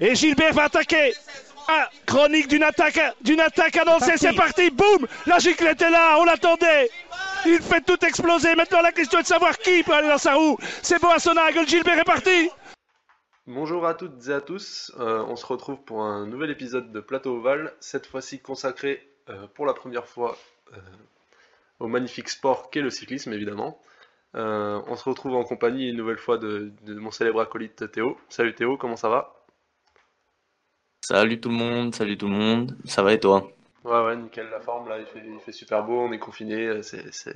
Et Gilbert va attaquer. Ah, chronique d'une attaque, d'une attaque annoncée, c'est parti, boum. La giclette est là, on l'attendait. Il fait tout exploser, maintenant la question est de savoir qui peut aller dans sa roue. C'est Boassonag, Gilbert est parti. Bonjour à toutes et à tous, euh, on se retrouve pour un nouvel épisode de Plateau Oval, cette fois-ci consacré euh, pour la première fois euh, au magnifique sport qu'est le cyclisme évidemment. on se retrouve en compagnie une nouvelle fois de, de mon célèbre acolyte Théo. Salut Théo, comment ça va? Salut tout le monde, salut tout le monde, ça va et toi? Ouais, ouais, nickel, la forme là, il fait, super beau, on est confiné, c'est,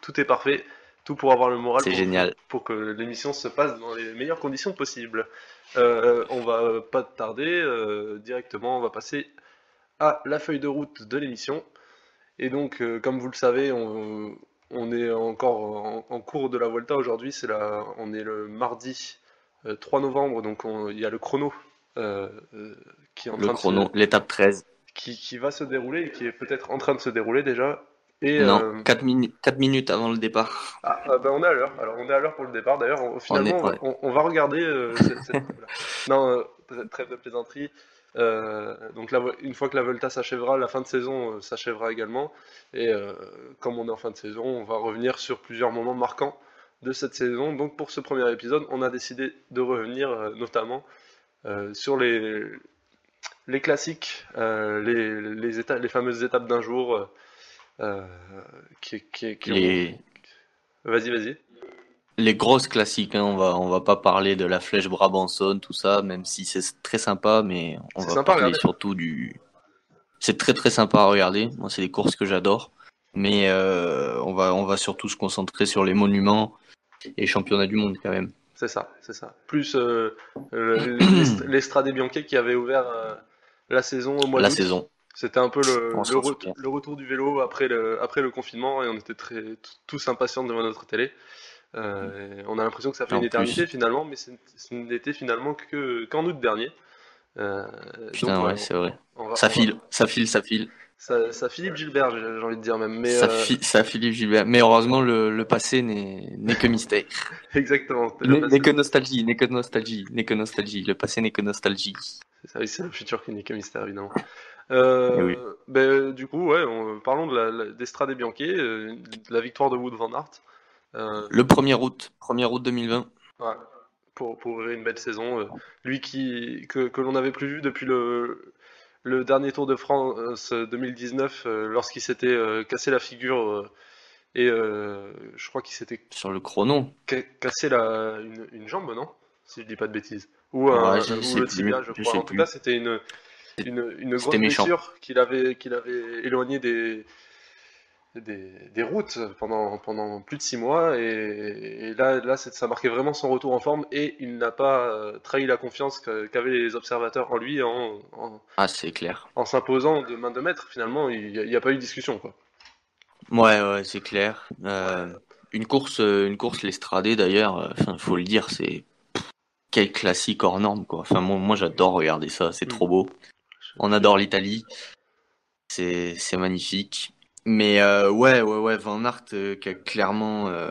tout est parfait, tout pour avoir le moral. C'est génial. Pour que l'émission se passe dans les meilleures conditions possibles. Euh, on va pas tarder, euh, directement, on va passer à la feuille de route de l'émission. Et donc, euh, comme vous le savez, on, est encore en, cours de la Volta aujourd'hui, c'est on est le mardi 3 novembre, donc il y a le chrono euh, euh, qui est en le chrono, l'étape 13. Qui, qui, va se dérouler et qui est peut-être en train de se dérouler déjà. Et, non, 4, euh, 4, minutes avant le départ. Ah, ah, ben on est à l'heure. Alors on est à l'heure pour le départ. D'ailleurs, finalement, on, va regarder cette, cette... non, trêve de plaisanterie. donc une fois que la Volta s'achèvera, la fin de saison s'achèvera également. Et comme on est en fin de saison, on va revenir sur plusieurs moments marquants de cette saison. Donc pour ce premier épisode, on a décidé de revenir notamment sur les, les classiques, euh, les, les, les fameuses étapes d'un jour. Euh, qui, qui, les... Vas-y, vas-y. Les grosses classiques, hein, on va on va pas parler de la flèche Brabanson, tout ça, même si c'est très sympa, mais on va parler surtout du. C'est très très sympa à regarder. Moi, c'est des courses que j'adore, mais on va on va surtout se concentrer sur les monuments et championnats du monde quand même. C'est ça, c'est ça. Plus euh, l'Estrade Bianchi qui avait ouvert euh, la saison au mois La saison. C'était un peu le, le, retour du vélo après le, après le confinement et on était très, tous impatients devant notre télé. Euh, on a l'impression que ça fait une éternité finalement, mais ce n'était finalement qu'en août dernier. Putain, ouais, c'est vrai. ça file, ça file, ça file. Ça, Philippe Gilbert, j'ai envie de dire même. Mais, ça, euh, Philippe Gilbert. Mais heureusement, le, passé n'est que mystère. Exactement. N'est que nostalgie, n'est que nostalgie, n'est que nostalgie. Le passé n'est que nostalgie. C'est ça, c'est le futur qui n'est que mystère, évidemment. Euh, ben, du coup, ouais, parlons de la, d'Estrade et Bianchi, euh, de la victoire de Wood Van Aert. le 1er août, 1er août 2020. Ouais, pour, pour ouvrir une belle saison. lui qui, que, que l'on n'avait plus vu depuis le, le dernier Tour de France 2019 euh, euh, lorsqu'il s'était euh, cassé la figure et je crois qu'il s'était sur le chrono. cassé la, une, jambe non? Si je dis pas de bêtises. Ou, le tibia je crois. En tout cas c'était une une, une grosse blessure qu'il avait qu'il avait éloigné des des, routes pendant, pendant plus de six mois. Et, là, là ça marquait vraiment son retour en forme. Et il n'a pas euh, trahi la confiance qu'avaient les observateurs en lui en, ah clair. en s'imposant de main de maître finalement il n'y a, pas eu de discussion quoi. Ouais ouais c'est clair. Euh, une course une course l'estradé d'ailleurs il faut le dire c'est quel classique hors norme quoi. Enfin moi, moi j'adore regarder ça c'est trop mm. beau. On adore l'Italie. C'est magnifique mais euh, ouais, ouais, ouais, Van Aert euh, qui a clairement, euh,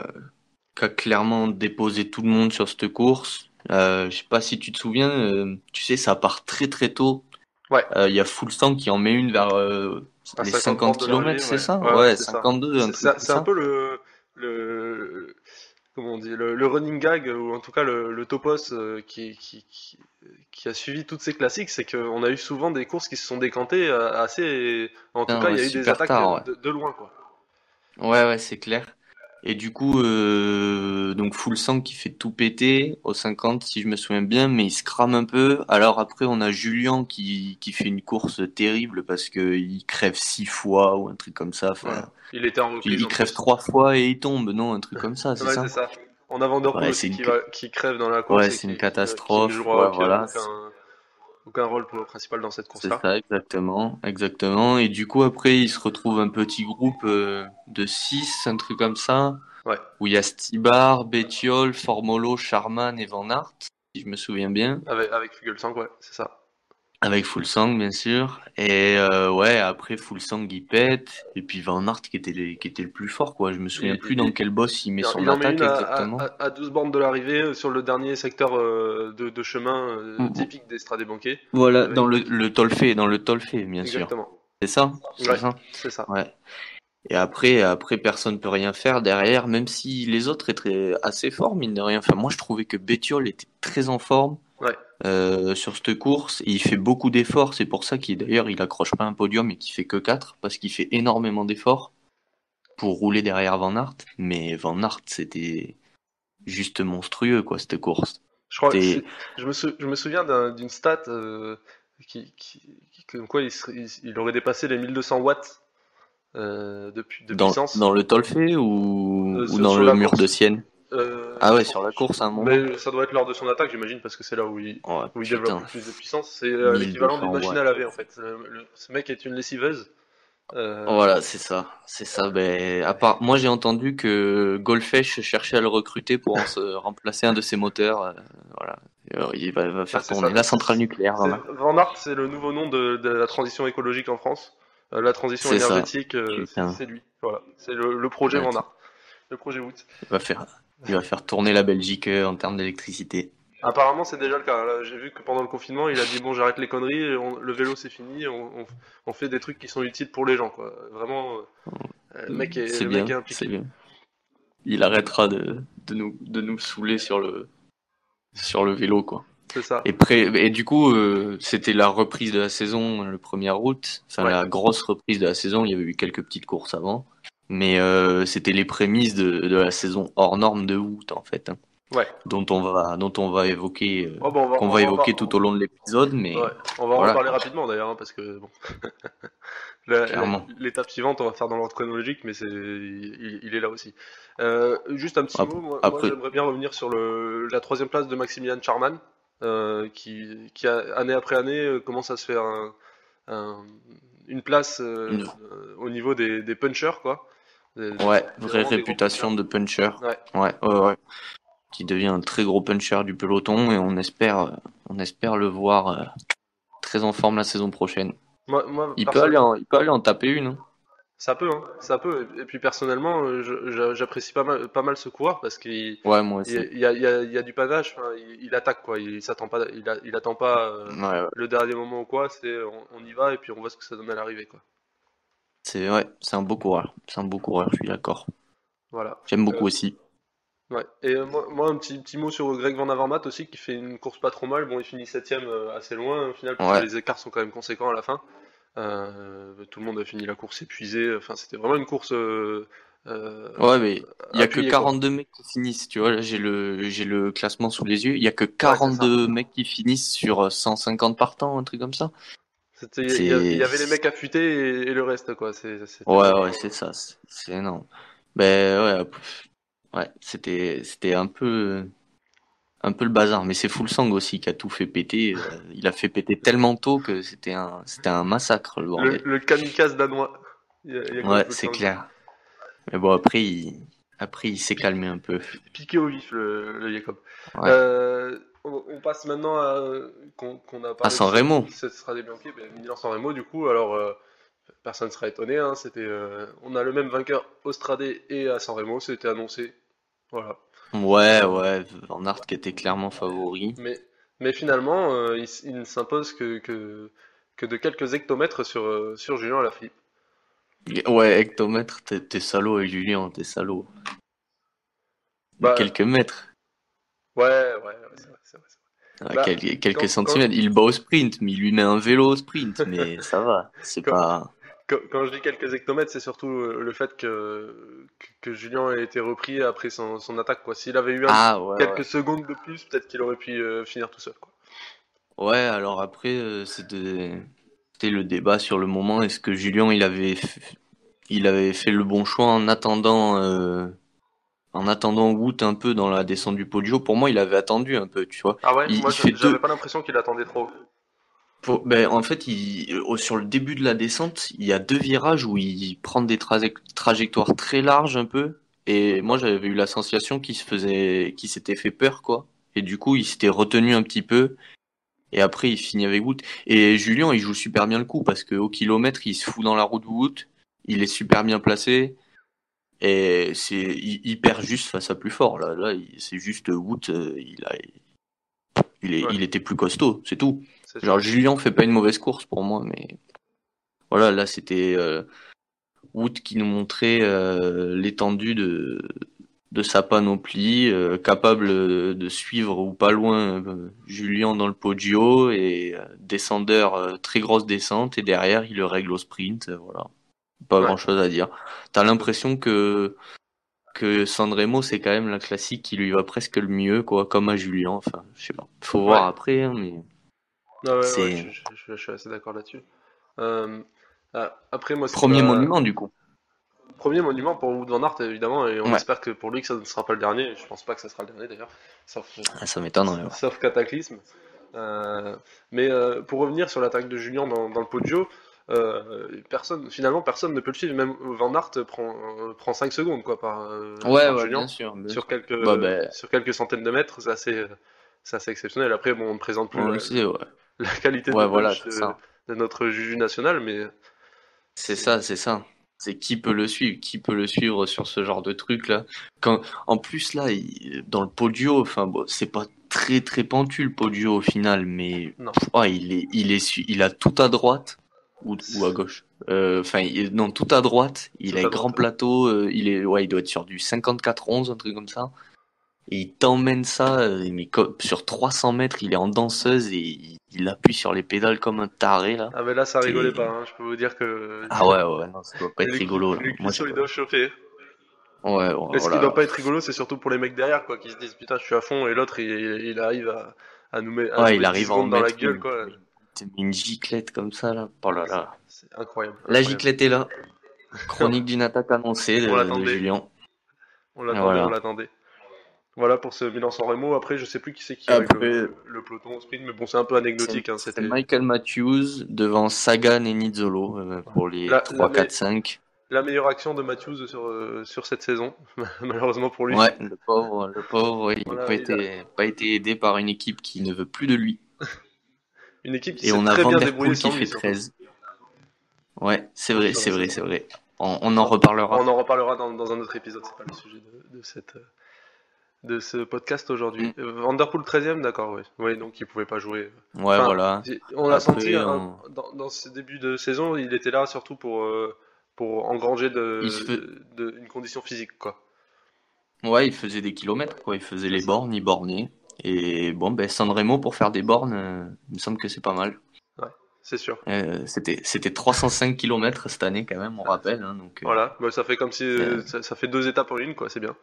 qui a clairement déposé tout le monde sur cette course. Euh, je sais pas si tu te souviens, euh, tu sais, ça part très très tôt. Ouais. Il y a Fulsang qui en met une vers les 50 km, c'est ça? Ouais, 52. C'est un peu le, le comment on dit, le, running gag, ou en tout cas le, topos euh, qui, qui, qui, a suivi toutes ces classiques, c'est qu'on a eu souvent des courses qui se sont décantées euh, assez. En tout cas, il y a eu des attaques de, de, loin. Quoi. Ouais, ouais, c'est clair. Et du coup, euh, donc full sang qui fait tout péter au 50 si je me souviens bien, mais il se crame un peu. Alors après, on a Julien qui, qui fait une course terrible parce que il crève six fois ou un truc comme ça. Enfin, Il était en Il, crève trois fois et il tombe, non, un truc comme ça, c'est ça. ça. En avant ouais, qui, qui, crève dans la course. Ouais, c'est une catastrophe. voilà aucun rôle principal dans cette course-là. C'est ça, exactement, exactement. Et du coup, après, il se retrouve un petit groupe euh, de 6, un truc comme ça. Ouais. Où il y a Stibar, Bettiol, Formolo, Charman et Van Aert, si je me souviens bien. Avec, avec Fugelsang, ouais, c'est ça. Avec Fulsang, bien sûr. Et euh, ouais, après Fulsang, il pète. Et puis Van Aert qui était, qui était le plus fort, quoi. Je me souviens plus dans quel boss il met son attaque exactement. À, 12 bornes de l'arrivée, euh, sur le dernier secteur euh, de, chemin mm. typique des banqués. Voilà, dans le, le Tolfé, dans le Tolfé, bien sûr. C'est ça? C'est ça. Ouais. Et après, après, personne peut rien faire derrière, même si les autres étaient assez forts, mine de rien. Enfin, moi, je trouvais que Bétiol était très en forme. Euh, sur cette course, il fait beaucoup d'efforts. C'est pour ça qu'il d'ailleurs il accroche pas un podium et qu'il fait que 4 parce qu'il fait énormément d'efforts pour rouler derrière Van Aert. Mais Van Aert, c'était juste monstrueux quoi cette course. Je crois. Je me, je me souviens d'une stat euh, qui, comme quoi il, aurait dépassé les 1200 watts euh, depuis de dans, puissance. Dans le Tolfé ou, ou dans le mur de Sienne? Euh, ah ouais, sur la course à un moment. Mais ça doit être lors de son attaque, j'imagine, parce que c'est là où il, où il développe le plus de puissance. C'est euh, l'équivalent d'une machine à laver, en fait. ce mec est une lessiveuse. Euh... Voilà, c'est ça, c'est ça. Ben, à part, moi j'ai entendu que Golfesh cherchait à le recruter pour se remplacer un de ses moteurs. Euh, voilà, il va, faire tourner la centrale nucléaire. Van Aert, c'est le nouveau nom de, de, la transition écologique en France. la transition énergétique, c'est lui. Voilà, c'est le, projet Van Aert, le projet Wout. Il va faire, il va faire tourner la Belgique euh, en termes d'électricité. Apparemment, c'est déjà le cas. J'ai vu que pendant le confinement, il a dit bon, j'arrête les conneries, le vélo c'est fini, on, fait des trucs qui sont utiles pour les gens, quoi. Vraiment, euh, le mec est, bien, Bien. Il arrêtera de, nous, de nous saouler sur le, sur le vélo, quoi. C'est ça. Et, et du coup, euh, c'était la reprise de la saison le 1er août, enfin la grosse reprise de la saison. Il y avait eu quelques petites courses avant mais euh, c'était les prémices de, de, la saison hors norme de août en fait. Hein. Ouais. Dont on va, dont on va évoquer, euh, oh, qu'on va, évoquer tout au long de l'épisode, mais ouais. on va en parler rapidement d'ailleurs, hein, parce que bon, l'étape suivante, on va faire dans l'ordre chronologique, mais c'est, il, est là aussi. Euh, juste un petit mot, moi, Après... moi j'aimerais bien revenir sur le, la troisième place de Maximilian Charman, euh, qui, qui a, année après année commence à se faire un, un, une place euh, au niveau des, des punchers, quoi. Ouais, vraie réputation de puncher. Ouais. ouais. Ouais, Qui devient un très gros puncher du peloton et on espère, on espère le voir euh, très en forme la saison prochaine. il, peut aller en, il peut aller en taper une. Hein. Ça peut, hein, ça peut. Et puis personnellement, euh, j'apprécie pas mal, pas mal ce coureur parce qu'il ouais, moi aussi. Il, y a, il, y a, il y a du panache. il, attaque quoi. Il s'attend pas, il, il attend pas euh, le dernier moment ou quoi. C'est on, on, y va et puis on voit ce que ça donne à l'arrivée quoi. C'est ouais, c'est un beau coureur. C'est un beau coureur, je suis d'accord. Voilà. J'aime beaucoup euh, aussi. Ouais. Et euh, moi, un petit, petit mot sur Greg Van Avermaet aussi, qui fait une course pas trop mal. Bon, il finit septième euh, assez loin au final, parce que les écarts sont quand même conséquents à la fin. tout le monde a fini la course épuisé. Enfin, c'était vraiment une course. ouais, mais il y a que 42 mecs qui finissent. Tu vois, j'ai le j'ai le classement sous les yeux. Il y a que 42 mecs qui finissent sur 150 partants, un truc comme ça. Il y, avait les mecs affûtés et, le reste, quoi. ouais, ouais, c'est ça. C'est énorme. Ben ouais, ouais c'était c'était un peu un peu le bazar, mais c'est Full Sang aussi qui a tout fait péter. Euh, il a fait péter tellement tôt que c'était un c'était un massacre le Le, kamikaze danois. ouais, c'est clair. Mais bon après il après il s'est calmé un peu. Piqué au vif le, le Jacob. Euh, on, passe maintenant à qu'on a parlé. À San Remo. Ce sera des Bianchi, ben, Milan San Remo du coup. Alors euh, personne ne sera étonné. Hein, c'était, euh, on a le même vainqueur au et à San Remo. C'était annoncé. Voilà. Ouais, ouais. Van Aert qui était clairement favori. Mais, mais finalement, euh, il, ne s'impose que, que, que, de quelques hectomètres sur, sur Julien Alaphilippe. Ouais, hectomètres, t'es, salaud et Julien, t'es salaud. Bah, quelques mètres. Ouais, ouais, c'est Bah, quelques, centimètres. Il bat au sprint, mais il lui met un vélo au sprint, mais ça va. C'est pas. Quand, je dis quelques hectomètres, c'est surtout euh, le fait que, que, Julien a été repris après son, son attaque. S'il avait eu ah, quelques secondes de plus, peut-être qu'il aurait pu euh, finir tout seul. Quoi. Ouais, alors après, euh, c'était le débat sur le moment. Est-ce que Julien il avait, il avait fait le bon choix en attendant en attendant Wout un peu dans la descente du Poggio, pour moi, il avait attendu un peu, tu vois. Ah ouais, moi j'avais pas l'impression qu'il attendait trop. ben, en fait, il... sur le début de la descente, il y a deux virages où il prend des trajectoires très larges un peu. Et moi, j'avais eu la sensation qu'il se faisait, qu'il s'était fait peur, quoi. Et du coup, il s'était retenu un petit peu. Et après, il finit avec Wout. Et Julien, il joue super bien le coup parce qu'au kilomètre, il se fout dans la roue de Wout. Il est super bien placé. Et c'est, il, perd juste face à plus fort. Là, là c'est juste Wout, euh, il a, il, est, il était plus costaud, c'est tout. Genre, Julien fait pas une mauvaise course pour moi, mais voilà, là, c'était euh, Wood qui nous montrait euh, l'étendue de, de sa panoplie, euh, capable de suivre ou pas loin Julien dans le podio et descendeur très grosse descente et derrière il le règle au sprint, voilà. Pas grand chose à dire. T'as l'impression que que Sandremo c'est quand même la classique qui lui va presque le mieux quoi, comme à Julien. Enfin, je sais pas. Faut voir après, hein, mais. je, suis assez d'accord là-dessus. après moi. Premier monument du coup premier monument pour Wood Van Aert, évidemment, et on espère que pour lui que ça ne sera pas le dernier. Je pense pas que ça sera le dernier d'ailleurs, sauf, ah, ça m'étonnerait. Sauf cataclysme. Euh, mais euh, pour revenir sur l'attaque de Julien dans, le Poggio, euh, personne, finalement, personne ne peut le suivre. Même Van Aert prend, prend 5 secondes quoi, par, ouais, Julien, bien sûr, sur, quelques, bah, bah. sur quelques centaines de mètres. C'est assez, assez, exceptionnel. Après, bon, on ne présente plus la, qualité de, de, notre juge national, mais. C'est ça, c'est ça c'est qui peut le suivre, qui peut le suivre sur ce genre de truc là. Quand, en plus là, dans le podio, enfin bon, c'est pas très très pentu le podio au final, mais oh, il est, il est, il a tout à droite ou, ou à gauche. Euh, enfin, non, tout à droite. Il a un grand plateau. Euh, il est, ouais, il doit être sur du 54-11, un truc comme ça. Et il t'emmène ça, euh, mais sur 300 mètres, il est en danseuse et il appuie sur les pédales comme un taré là. Ah mais là ça rigolait pas, hein. je peux vous dire que. Ah ouais ouais non ça doit pas être rigolo. Là. Moi, il doit chauffer. Ouais, ouais Et ce qui doit pas être rigolo, c'est surtout pour les mecs derrière quoi, qui se disent putain je suis à fond et l'autre il, il, arrive à, à nous mettre, ouais, il arrive en dans la gueule quoi. Une giclette comme ça là, oh là là. C'est incroyable, La giclette est là. Chronique d'une attaque annoncée de, de Julien. On l'attendait, on l'attendait. Voilà pour ce bilan sans Remo. Après, je sais plus qui c'est qui avec le, peloton au sprint, mais bon, c'est un peu anecdotique. Hein, c'était Michael Matthews devant Sagan et Nizzolo euh, pour les 3, 4, 5. La meilleure action de Matthews sur, euh, sur cette saison, malheureusement pour lui. Ouais, le pauvre, le pauvre il n'a pas été aidé par une équipe qui ne veut plus de lui. Une équipe qui s'est très bien débrouillée qui fait 13. Ouais, c'est vrai, c'est vrai, c'est vrai. On, en reparlera. On en reparlera dans, dans un autre épisode, c'est pas le sujet de, de cette, euh, de ce podcast aujourd'hui. Mm. Vanderpool 13ème, d'accord, oui. Oui, donc il pouvait pas jouer. Ouais, voilà. On l'a senti hein, dans, dans, ce début de saison, il était là surtout pour, euh, pour engranger de, de, une condition physique, quoi. Ouais, il faisait des kilomètres, quoi. Il faisait les bornes, il bornait. Et bon, ben, Sanremo pour faire des bornes, euh, il me semble que c'est pas mal. Ouais, c'est sûr. Euh, c'était, c'était 305 km cette année, quand même, on rappelle. Hein, donc, voilà, bah, ça fait comme si ça, ça, fait deux étapes en une, quoi, c'est bien.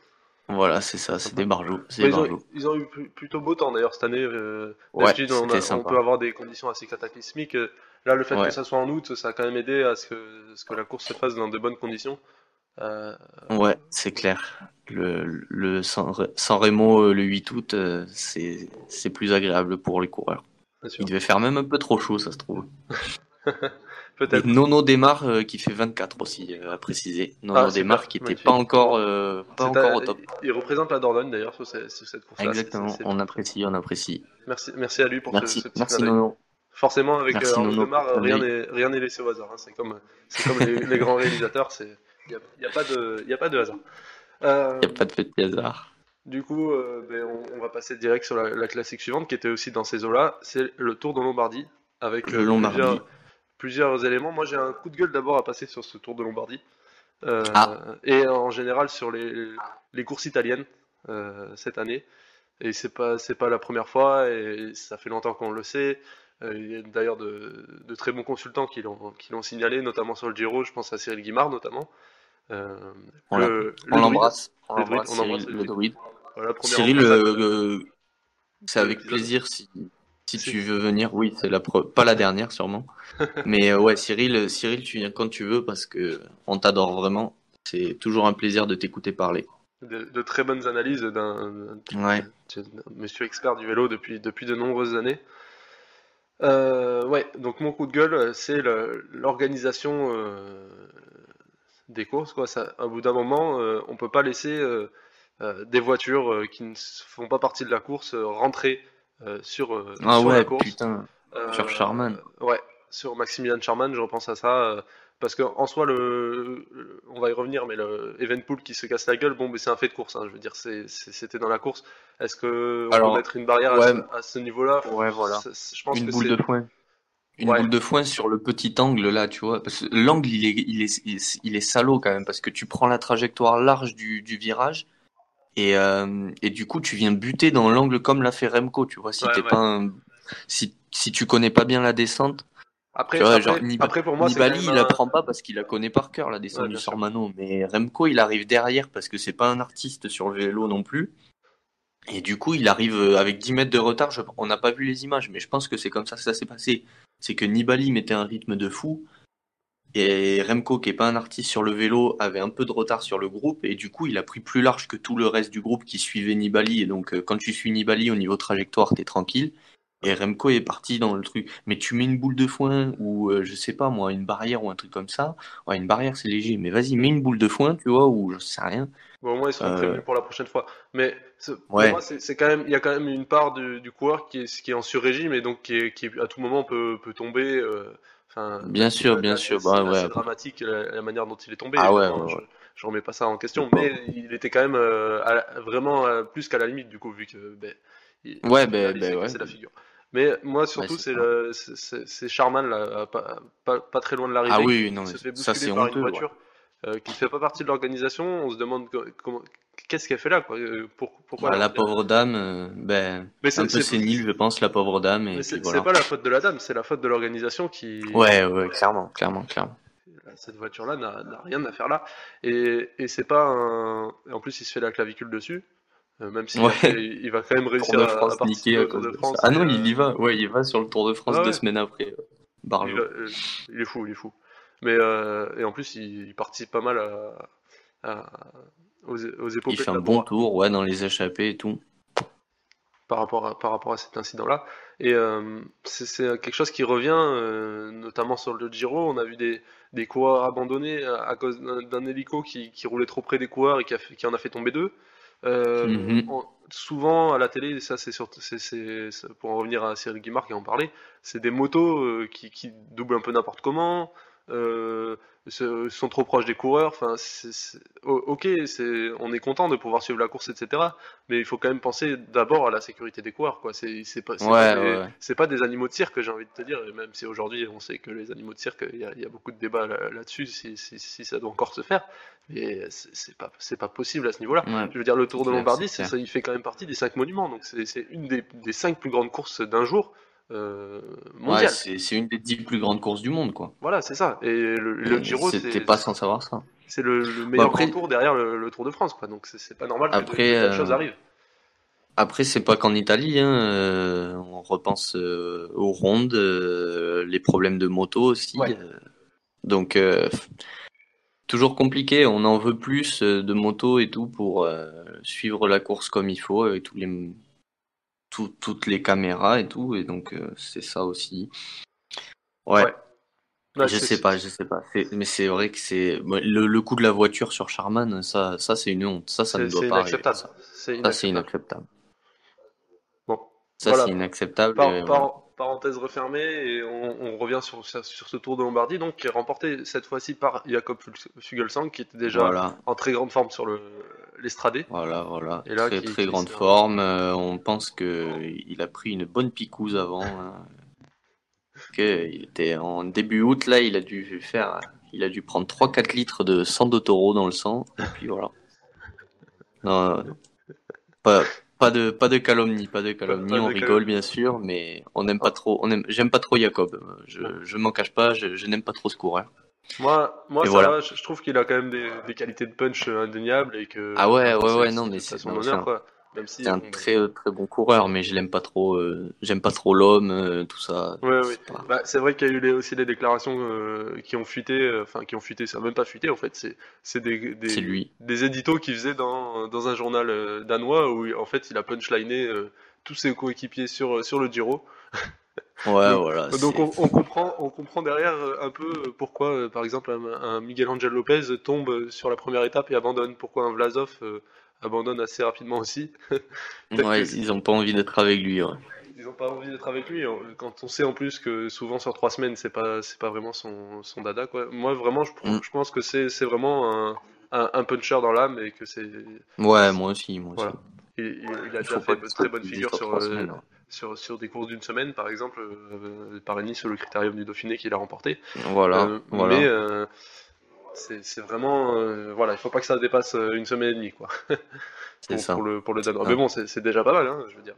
Voilà, c'est ça, c'est des barjots. Ils, ont, eu plutôt beau temps d'ailleurs cette année. Euh, ouais, on, peut avoir des conditions assez cataclysmiques. Là, le fait que ça soit en août, ça a quand même aidé à ce que, ce que la course se fasse dans de bonnes conditions. Euh... Ouais, c'est clair. Le, le San, Remo euh, le 8 août, euh, c'est plus agréable pour les coureurs. Il devait faire même un peu trop chaud, ça se trouve. Peut-être. Nono démarre euh, qui fait 24 aussi, euh, à préciser. Nono ah, démarre qui n'était pas encore, euh, pas encore au top. Il représente la Dordogne d'ailleurs sur, cette course Exactement, on apprécie, on apprécie. Merci, merci à lui pour merci, ce, petit Merci Nono. Forcément, avec Nono démarre, rien n'est laissé au hasard. Hein. C'est comme, comme les, grands réalisateurs, il n'y a, a, pas de, y a pas de hasard. Il n'y a pas de petit hasard. Du coup, ben, on, va passer direct sur la, classique suivante qui était aussi dans ces eaux-là. C'est le Tour de Lombardie. Avec le Lombardie plusieurs éléments. Moi, j'ai un coup de gueule d'abord à passer sur ce Tour de Lombardie. Euh, ah. Et en général sur les, les courses italiennes euh, cette année. Et c'est pas c'est pas la première fois et ça fait longtemps qu'on le sait. Euh, il y a d'ailleurs de, de, très bons consultants qui l'ont qui l'ont signalé, notamment sur le Giro. Je pense à Cyril Guimard notamment. On l'embrasse. On l'embrasse. Cyril, c'est avec plaisir si si tu veux venir, oui, c'est la pas la dernière sûrement. Mais euh, ouais, Cyril, Cyril, tu viens quand tu veux parce que on t'adore vraiment. C'est toujours un plaisir de t'écouter parler. De, très bonnes analyses d'un monsieur expert du vélo depuis, depuis de nombreuses années. Euh, ouais, donc mon coup de gueule, c'est l'organisation euh, des courses. Quoi. Ça, à bout d'un moment, on peut pas laisser des voitures qui ne font pas partie de la course rentrer sur, ah sur ouais, la course. Putain. sur Charman. Ouais, sur Maximilian Charman, je repense à ça. parce qu'en soi, le, on va y revenir, mais le Evenpool qui se casse la gueule, bon, mais c'est un fait de course. Hein, je veux dire, c'était dans la course. Est-ce que on peut mettre une barrière à ce, niveau-là? Ouais, voilà. Je pense une boule de foin. Une boule de foin sur le petit angle là, tu vois. Parce que l'angle, il est, il, est, il, est, salaud quand même, parce que tu prends la trajectoire large du, du virage. Et, euh, et, du coup, tu viens buter dans l'angle comme l'a fait Remco, tu vois. Si t'es pas un... si, si tu connais pas bien la descente, après, après, pour moi, Nibali, il apprend pas parce qu'il la connaît par cœur, la descente du Sormano. Mais Remco, il arrive derrière parce que c'est pas un artiste sur le vélo non plus. Et du coup, il arrive euh, avec 10 mètres de retard. On n'a pas vu les images, mais je pense que c'est comme ça que ça s'est passé c'est que Nibali mettait un rythme de fou et Remco, qui est pas un artiste sur le vélo, avait un peu de retard sur le groupe et du coup, il a pris plus large que tout le reste du groupe qui suivait Nibali. Et donc, euh, quand tu suis Nibali au niveau trajectoire, t'es tranquille. Et Remco est parti dans le truc. Mais tu mets une boule de foin ou euh, je sais pas moi, une barrière ou un truc comme ça. Ouais, une barrière c'est léger, mais vas-y, mets une boule de foin, tu vois, ou je sais rien. Bon, au moins ils seront prévenus euh, pour la prochaine fois. Mais pour moi, c'est quand même, il y a quand même une part du, du coureur qui est, qui est en sur-régime et donc qui, qui, à tout moment peut, peut tomber. Euh, enfin, bien sûr, bien sûr. Bah, c'est dramatique la, manière dont il est tombé. Ah ouais, je, je, remets pas ça en question, mais il était quand même vraiment plus qu'à la limite du coup vu que ben, ouais, ben, ben ouais. c'est la figure. Mais moi, surtout, c'est le, c'est Charman, là, pas, pas, pas, très loin de l'arrivée. Ah oui, non, mais ça c'est honteux. Une voiture euh, qui ne fait pas partie de l'organisation. On se demande comment, qu'est-ce qu'elle fait là, quoi. Euh, pour, pourquoi bah, La pauvre dame, euh, ben, un peu sénile, je pense, la pauvre dame. Et c'est voilà. pas la faute de la dame, c'est la faute de l'organisation qui. Ouais, ouais, clairement, clairement, clairement. Cette voiture-là n'a rien à faire là. Et, et c'est pas un. En plus, il se fait la clavicule dessus. Euh, même si il, va quand même réussir à, à participer au Tour de France. Ah non, il y va. Ouais, il va sur le Tour de France deux semaines après. Euh, euh, il, est fou, il est fou. Mais euh, et en plus, il, participe pas mal à, aux, aux épaules. Il fait un bon tour, ouais, dans les échappées et tout. Par rapport à, par rapport à cet incident-là. Et euh, c'est quelque chose qui revient, euh, notamment sur le Giro. On a vu des, des coureurs abandonnés à, cause d'un hélico qui, qui, roulait trop près des coureurs et qui, a qui en a fait tomber deux. Euh, mhm. souvent à la télé, ça c'est pour en revenir à Cyril Guimard qui en parlait, c'est des motos euh, qui, qui, doublent un peu n'importe comment, euh, sont trop proches des coureurs. Enfin, ok, on est content de pouvoir suivre la course, etc. Mais il faut quand même penser d'abord à la sécurité des coureurs, quoi. C'est, pas, pas, des animaux de cirque, j'ai envie de te dire. Et même si aujourd'hui on sait que les animaux de cirque, il y a, y a, beaucoup de débats là-dessus, si, si, si, ça doit encore se faire. Mais c'est pas, pas possible à ce niveau-là. Je veux dire, le Tour de Lombardie, ça, il fait quand même partie des cinq monuments. Donc c'est, une des, des cinq plus grandes courses d'un jour. Euh, ouais, c'est une des dix plus grandes courses du monde, quoi. Voilà, c'est ça. Et le, Giro, c'était pas sans savoir ça. C'est le, meilleur grand tour derrière le, Tour de France, quoi. Donc c'est pas normal que après, euh... choses arrivent. Après, c'est pas qu'en Italie. Hein. Euh, on repense euh, aux rondes, euh, les problèmes de moto aussi. donc toujours compliqué. On en veut plus de moto et tout pour suivre la course comme il faut avec tous les toutes les caméras et tout, et donc euh, c'est ça aussi. Ouais. je sais pas, je sais pas. Mais c'est vrai que c'est le, le, coup de la voiture sur Charman, ça, ça c'est une honte. Ça, ça ne doit pas arriver. Ça, c'est inacceptable. Bon. Ça, c'est inacceptable. Parenthèse refermée, et on, revient sur, sur, ce Tour de Lombardie, donc qui est remporté cette fois-ci par Jakob Fugelsang, qui était déjà en très grande forme sur le, l'Estradé. Voilà, voilà. Et là, très, très grande forme. Euh, on pense que il a pris une bonne picouse avant. Hein. il était en début août là, il a dû faire, il a dû prendre 3-4 litres de sang d'autoro dans le sang. Et puis voilà. Non, pas, pas de pas de calomnie, pas de calomnie. on rigole bien sûr, mais on n'aime pas trop. On aime, j'aime pas trop Jacob. Je, je m'en cache pas. Je, je n'aime pas trop ce coureur. Moi, moi ça va, je trouve qu'il a quand même des, des, qualités de punch euh, indéniables et que. Ah ouais, ouais, ouais, non, mais c'est son honneur, quoi. c'est un très très bon coureur, mais je l'aime pas trop. Euh, j'aime pas trop l'homme, euh, tout ça. Ouais, oui. Bah, c'est vrai qu'il y a eu les, aussi des déclarations qui ont fuité, enfin qui ont fuité, ça n'a même pas fuité en fait. C'est c'est des des, lui. des éditos qu'il faisait dans dans un journal danois où en fait il a punchliné tous ses coéquipiers sur sur le Giro. Ouais, donc, voilà. Donc on, on, comprend, on comprend derrière euh, un peu euh, pourquoi, euh, par exemple, un, Miguel Angel Lopez tombe sur la première étape et abandonne. Pourquoi un Vlasov abandonne assez rapidement aussi. ouais, ils ont pas envie d'être avec lui. Ouais. ils ont pas envie d'être avec lui. Quand on sait en plus que souvent sur trois semaines, c'est pas, c'est pas vraiment son, son dada, quoi. Moi, vraiment, je, mm. je pense que c'est, c'est vraiment un, un, puncher dans l'âme et que c'est. Ouais, moi aussi, moi aussi. Il, il, a déjà fait de très bonne figure sur, euh, hein. Sur, sur, des courses d'une semaine, par exemple, euh, par Nice sur le Critérium du Dauphiné qu'il a remporté. Voilà. Euh, voilà. Mais euh, c'est vraiment. voilà, il faut pas que ça dépasse une semaine et demie, quoi. pour, ça. pour, le, pour le Danois. Mais bon, c'est déjà pas mal, hein, je veux dire.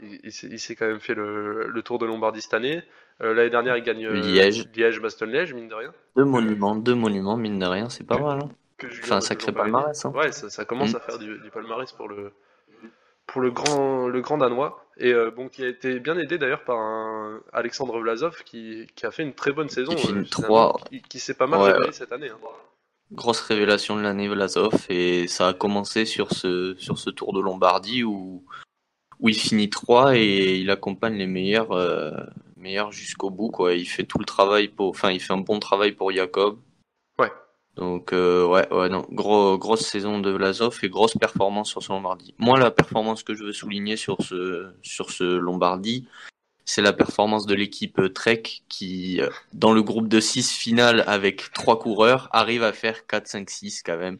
il, il s'est quand même fait le, le, Tour de Lombardie cette année. L'année dernière, il gagne Liège. Liège, Bastogne-Liège, mine de rien. Deux monuments, deux monuments, mine de rien, c'est pas mal. Hein. Enfin, un sacré palmarès. Hein. Ouais, ça, commence mm. à faire du, du, palmarès pour le, pour le grand, le grand danois. Et euh, bon, qui a été bien aidé d'ailleurs par un Alexandre Vlasov qui, qui, a fait une très bonne saison. Euh, qui, s'est pas mal révélé cette année. Hein. Grosse révélation de l'année Vlasov et ça a commencé sur ce, sur ce Tour de Lombardie où, où il finit 3 et il accompagne les meilleurs, euh, meilleurs jusqu'au bout. Quoi. Il fait tout le travail pour, enfin, il fait un bon travail pour Jacob. Donc euh, ouais, ouais, non, gros, grosse saison de Vlasov et grosse performance sur ce Lombardie. Moi, la performance que je veux souligner sur ce sur ce Lombardie, c'est la performance de l'équipe Trek qui, euh, dans le groupe de 6 finales avec trois coureurs, arrive à faire 4, 5, 6 quand même.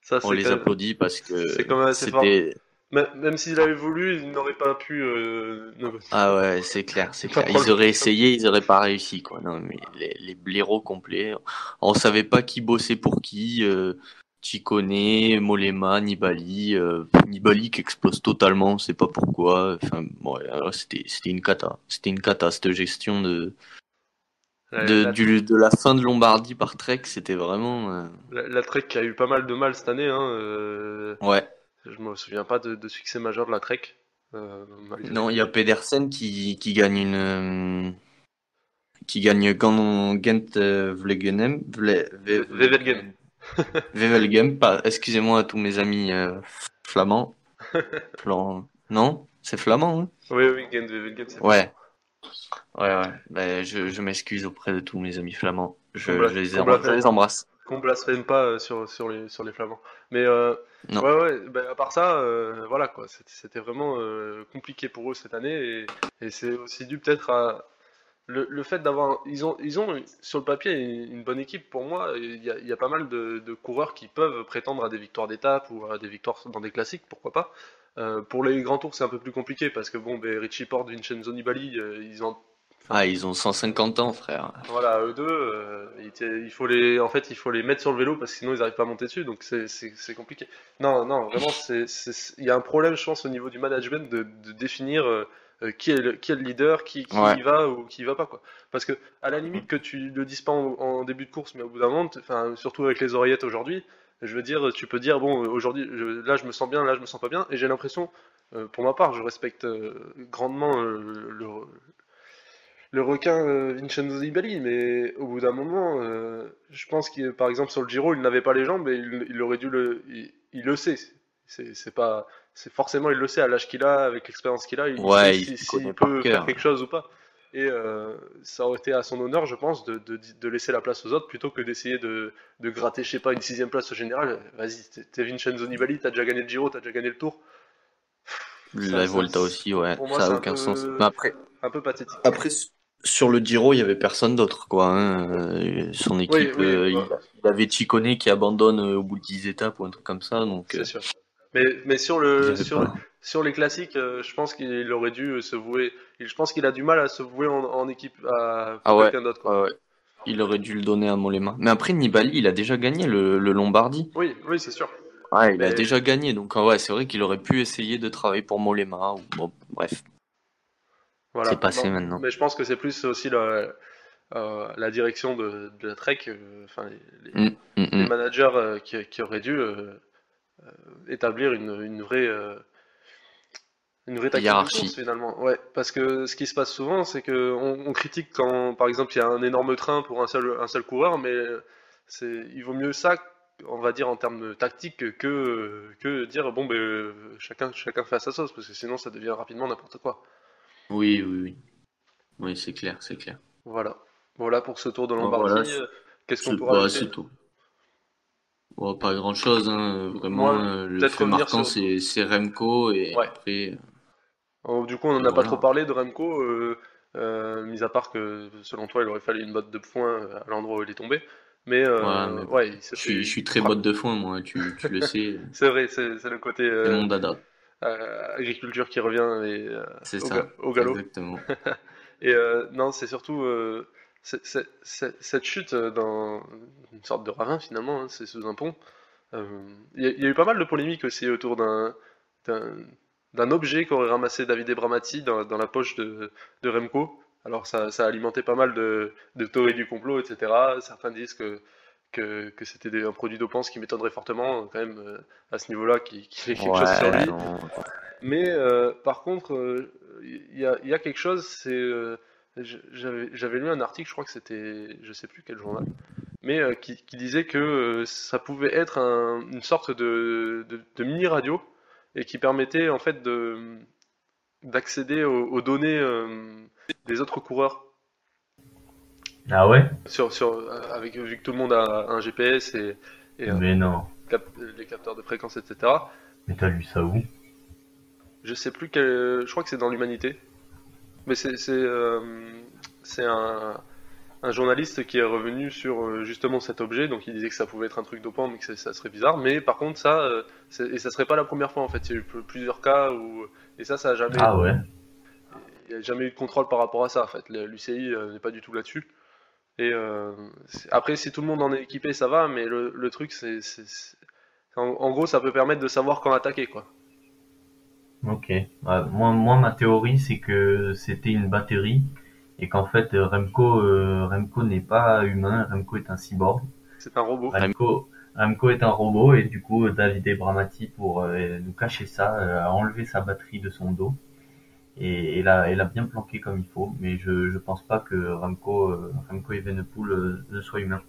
Ça, On les applaudit parce que c'était même s'il avait voulu, il n'aurait pas pu. Euh, ah ouais, c'est clair, c'est clair. Ils auraient essayé, ils n'auraient pas réussi, quoi. Non, mais les, les blaireaux complets, on savait pas qui bossait pour qui. Euh, Chikone, Molema, Nibali, euh, Nibali qui explose totalement, on sait pas pourquoi. Enfin, bon, c'était une cata, c'était une cata cette gestion de de, du, de la fin de Lombardie par Trek, c'était vraiment. Euh, la, la, Trek qui a eu pas mal de mal cette année, hein. Ouais. Je me souviens pas de, succès majeur de la Trek. Euh, non, il y a Pedersen qui, qui gagne une. Euh, qui gagne Gent euh, Vlegenem. Vevelgem. Vevelgem, excusez-moi à tous mes amis flamands. non C'est flamand, hein Oui, oui, Gent Vevelgem. Ouais. Ouais, ouais. Ben, je, je m'excuse auprès de tous mes amis flamands. Je, les, embrasse, je les embrasse. Qu'on blasphème pas sur, sur, les, sur les flamands. Mais euh, ouais, ouais, ben, à part ça, euh, voilà quoi, c'était vraiment euh, compliqué pour eux cette année et, c'est aussi dû peut-être à le, le fait d'avoir. Ils ont, ils ont sur le papier une bonne équipe pour moi. Il y a, il y a pas mal de, de, coureurs qui peuvent prétendre à des victoires d'étape ou à des victoires dans des classiques, pourquoi pas. pour les grands tours, c'est un peu plus compliqué parce que bon, ben, Richie Porte, Vincenzo Nibali, ils ont ah, ils ont 150 ans, frère. Voilà, eux deux, euh, il faut les, en fait, il faut les mettre sur le vélo parce que sinon ils n'arrivent pas à monter dessus, donc c'est compliqué. Non, non, vraiment, il y a un problème, je pense, au niveau du management de, définir euh, qui, est le, qui est le leader, qui, qui y va ou qui y va pas, quoi. Parce que, à la limite, que tu le dises pas en, début de course, mais au bout d'un moment, enfin, surtout avec les oreillettes aujourd'hui, je veux dire, tu peux dire, bon, aujourd'hui, là je me sens bien, là je me sens pas bien, et j'ai l'impression, euh, pour ma part, je respecte grandement le le requin euh, Vincenzo Nibali, mais au bout d'un moment, euh, je pense que par exemple sur le Giro, il n'avait pas les jambes et il, aurait dû le. Il, le sait. C'est pas. C'est forcément, il le sait à l'âge qu'il a, avec l'expérience qu'il a, il ouais, sait s'il peut faire quelque chose ou pas. Et euh, ça aurait été à son honneur, je pense, de, de, laisser la place aux autres plutôt que d'essayer de, de, gratter, je sais pas, une sixième place au général. Vas-y, t'es Vincenzo Nibali, t'as déjà gagné le Giro, t'as déjà gagné le Tour. La Volta aussi, ouais, ça a aucun sens. après, un peu pathétique. Après, sur le Giro, il y avait personne d'autre, quoi. Hein. Euh, son équipe, euh, il, avait Chicone qui abandonne euh, au bout de 10 étapes ou un truc comme ça. Donc, c'est sûr. Mais, mais sur, le, sur, sur, les classiques, je pense qu'il aurait dû se vouer. Je pense qu'il a du mal à se vouer en, équipe à ah quelqu'un d'autre. Il aurait dû le donner à Mollema. Mais après, Nibali, il a déjà gagné le, le Lombardie. Oui, oui, c'est sûr. Ouais, il a déjà gagné. Donc, ouais, c'est vrai qu'il aurait pu essayer de travailler pour Mollema. Ou, bon, bref. C'est passé maintenant. Mais je pense que c'est plus aussi la, euh, la direction de, de, la Trek, euh, enfin les, mm, mm, mm. managers euh, qui, qui, auraient dû établir une, une vraie une vraie hiérarchie finalement. Ouais, parce que ce qui se passe souvent, c'est que on, critique quand, par exemple, il y a un énorme train pour un seul un seul coureur, mais c'est il vaut mieux ça, on va dire en termes tactiques, que que dire bon ben chacun chacun fait à sa sauce, parce que sinon ça devient rapidement n'importe quoi. Oui, oui, oui. Oui, c'est clair, c'est clair. Voilà. Voilà pour ce tour de Lombardie. Euh, qu'est-ce qu'on pourra bah, C'est tout. pas grand chose, hein. vraiment. Euh, le fait marquant, c'est Remco et après. du coup, on n'en a pas trop parlé de Remco, mis à part que selon toi, il aurait fallu une botte de poing à l'endroit où il est tombé. Mais, ouais, je, suis, très botte de foin, moi, tu, le sais. c'est vrai, c'est le côté. mon dada. Agriculture qui revient et, au, galop. Exactement. et non, c'est surtout cette chute dans une sorte de ravin finalement, hein, c'est sous un pont. Il y, a eu pas mal de polémiques aussi autour d'un d'un objet qu'aurait ramassé David Ebramati dans, dans la poche de, de, Remco. Alors ça, ça, a alimenté pas mal de, de théories du complot, etc. Certains disent que, que, que c'était un produit dopant, ce qui m'étonnerait fortement quand même euh, à ce niveau-là qu'il ait quelque chose sur lui. Mais euh, par contre, il y, a, y, a, quelque chose, c'est... Euh, j'avais lu un article, je crois que c'était, je sais plus quel journal, mais qui, qui, disait que ça pouvait être une sorte de, de, de mini radio et qui permettait en fait de d'accéder aux, données euh, des autres coureurs. Ah ouais sur, sur, avec, Vu que tout le monde a un GPS et, et euh, Mais non. les capteurs de fréquence, etc. Mais t'as lu ça où? Je sais plus quel. Je crois que c'est dans l'humanité. Mais c'est c'est euh, un, un journaliste qui est revenu sur euh, justement cet objet, donc il disait que ça pouvait être un truc dopant, mais que ça serait bizarre. Mais par contre, ça, euh, et ça serait pas la première fois en fait. Il y a eu plusieurs cas où, et ça, ça a jamais. Ah ouais? Il n'y a jamais eu de contrôle par rapport à ça en fait. L'UCI euh, n'est pas du tout là-dessus. Et après, si tout le monde en est équipé, ça va, mais le, truc, c'est. En, gros, ça peut permettre de savoir quand attaquer, quoi. Ok. moi, moi, ma théorie, c'est que c'était une batterie et qu'en fait euh, Remco euh, Remco n'est pas humain, Remco est un cyborg. C'est un robot. Remco, Remco est un robot et du coup David Bramati pour euh, nous cacher ça a enlevé sa batterie de son dos et, elle a, elle a bien planqué comme il faut. Mais je pense pas que Remco Remco Evenepoel ne soit humain.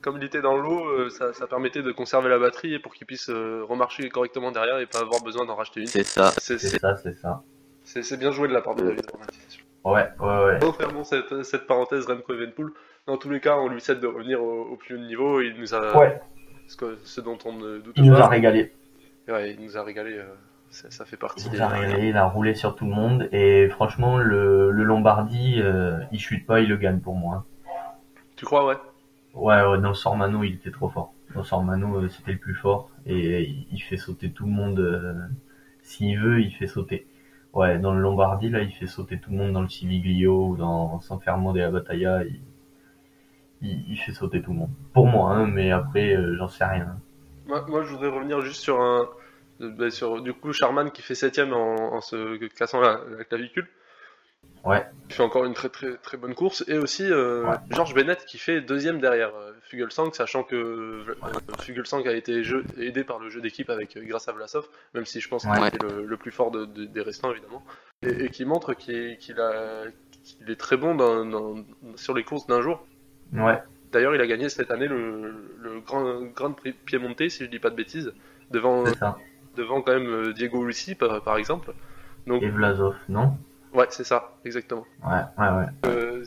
Comme il était dans l'eau, ça, ça, permettait de conserver la batterie pour qu'il puisse remarcher correctement derrière et pas avoir besoin d'en racheter une. C'est ça. C'est ça, c'est ça. C'est bien joué de la part de David. Ouais, ouais, ouais. Fermons cette, cette parenthèse Remco Evenpool. Dans tous les cas, on lui cède de revenir au, plus haut niveau. Il nous a. Ouais. Ce, que, ce dont on ne doute il pas. Il nous a régalé. Ouais, il nous a régalé. Euh, ça, fait partie il nous a régalé, il a roulé sur tout le monde. Et franchement, le, le Lombardie, euh, il chute pas, il le gagne pour moi. Tu crois, ouais? Ouais, ouais, dans Sormano, il était trop fort. Dans Sormano, euh, c'était le plus fort. Et il fait sauter tout le monde. S'il veut, il fait sauter. Ouais, dans le Lombardie, là, il fait sauter tout le monde dans le Civiglio ou dans San Fermo la Battaglia. Il, il, fait sauter tout le monde. Pour moi, hein, mais après, euh, j'en sais rien. Moi, moi, je voudrais revenir juste sur un. Bah, sur du coup Charman qui fait septième en, en se cassant la clavicule. Ouais. Il fait encore une très très très bonne course. Et aussi euh, Georges Bennett qui fait deuxième derrière euh, Fugelsang, sachant que euh, Fugelsang a été aidé par le jeu d'équipe avec grâce à Vlasov, même si je pense qu'il est le, plus fort des restants évidemment, et, qui montre qu'il est très bon dans, sur les courses d'un jour. Ouais. D'ailleurs, il a gagné cette année le, Grand, Grand Prix Piemonte, si je dis pas de bêtises, devant, devant quand même Diego Lucy par, par exemple. Donc, et Vlasov, non? Ouais, c'est ça, exactement. Ouais, ouais, ouais. Euh,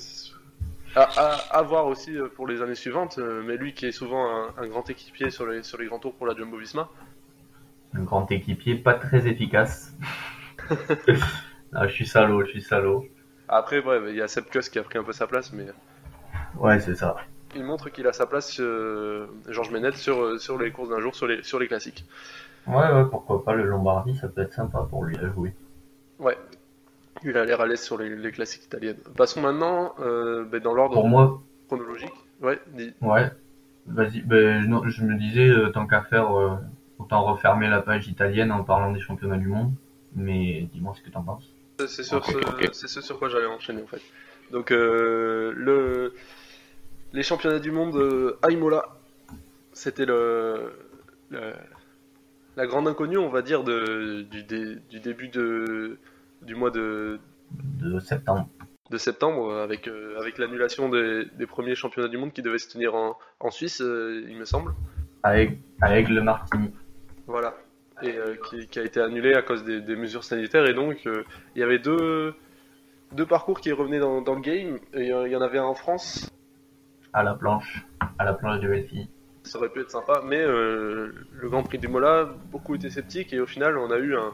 à, voir aussi euh, pour les années suivantes, euh, mais lui qui est souvent un, grand équipier sur les, sur les grands tours pour la Jumbo Visma. Un grand équipier, pas très efficace. ah, je suis salaud, je suis salaud. Après, ouais, il y a Seb qui a pris un peu sa place, mais. Ouais, c'est ça. Il montre qu'il a sa place, Georges Ménette, sur, sur les courses d'un jour, sur les, sur les classiques. Ouais, ouais, pourquoi pas le Lombardie, ça peut être sympa pour lui à jouer. Ouais, il a l'air à l'aise sur les, classiques italiennes. Passons maintenant euh, ben, dans l'ordre chronologique. Ouais, dis. Ouais. Vas-y, ben, je me disais, euh, tant qu'à faire, euh, autant refermer la page italienne en parlant des championnats du monde. Mais dis-moi ce que t'en penses. C'est sur ce, sur quoi j'allais enchaîner en fait. Donc le, les championnats du monde à Imola, c'était le, la grande inconnue, on va dire, de, du, du début de, du mois de, de septembre. De septembre, avec, euh, avec l'annulation des, des, premiers championnats du monde qui devaient se tenir en, en Suisse, euh, il me semble. Avec, avec le Martini. Voilà. Et euh, qui, qui, a été annulé à cause des, des mesures sanitaires. Et donc, il y avait deux, deux parcours qui revenaient dans, dans le game. Et il y en avait un en France. À la planche. À la planche de Belfi. Ça aurait pu être sympa, mais le Grand Prix du Mola, beaucoup étaient sceptiques. Et au final, on a eu un,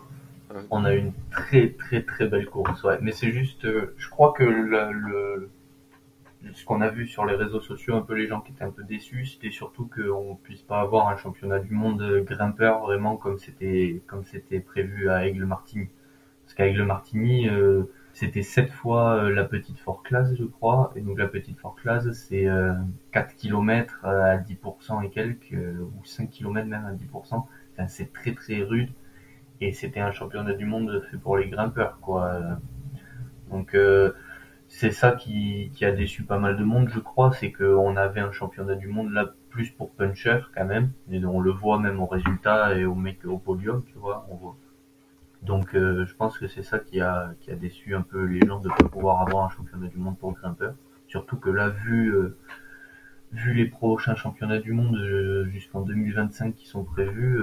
On a eu une très très très belle course, ouais. Mais c'est juste, euh, je crois que le, ce qu'on a vu sur les réseaux sociaux, un peu les gens qui étaient un peu déçus, c'était surtout qu'on puisse pas avoir un championnat du monde grimpeur vraiment comme c'était comme c'était prévu à Aigle Martigny. Parce qu'à Aigle Martigny, euh, c'était sept fois euh, la petite Fort Class, je crois. Et donc la petite Fort Class, c'est 4 km à 10% et quelques, ou 5 km même à 10%. c'est très très rude et c'était un championnat du monde fait pour les grimpeurs quoi. Donc euh, c'est ça qui, a déçu pas mal de monde je crois, c'est qu'on avait un championnat du monde là plus pour puncher quand même, et on le voit même au résultat et au au podium, tu vois, on voit. Donc euh, je pense que c'est ça qui a, qui a déçu un peu les gens de pas pouvoir avoir un championnat du monde pour grimpeurs. Surtout que là, vu, euh, vu les prochains championnats du monde jusqu'en 2025 qui sont prévus,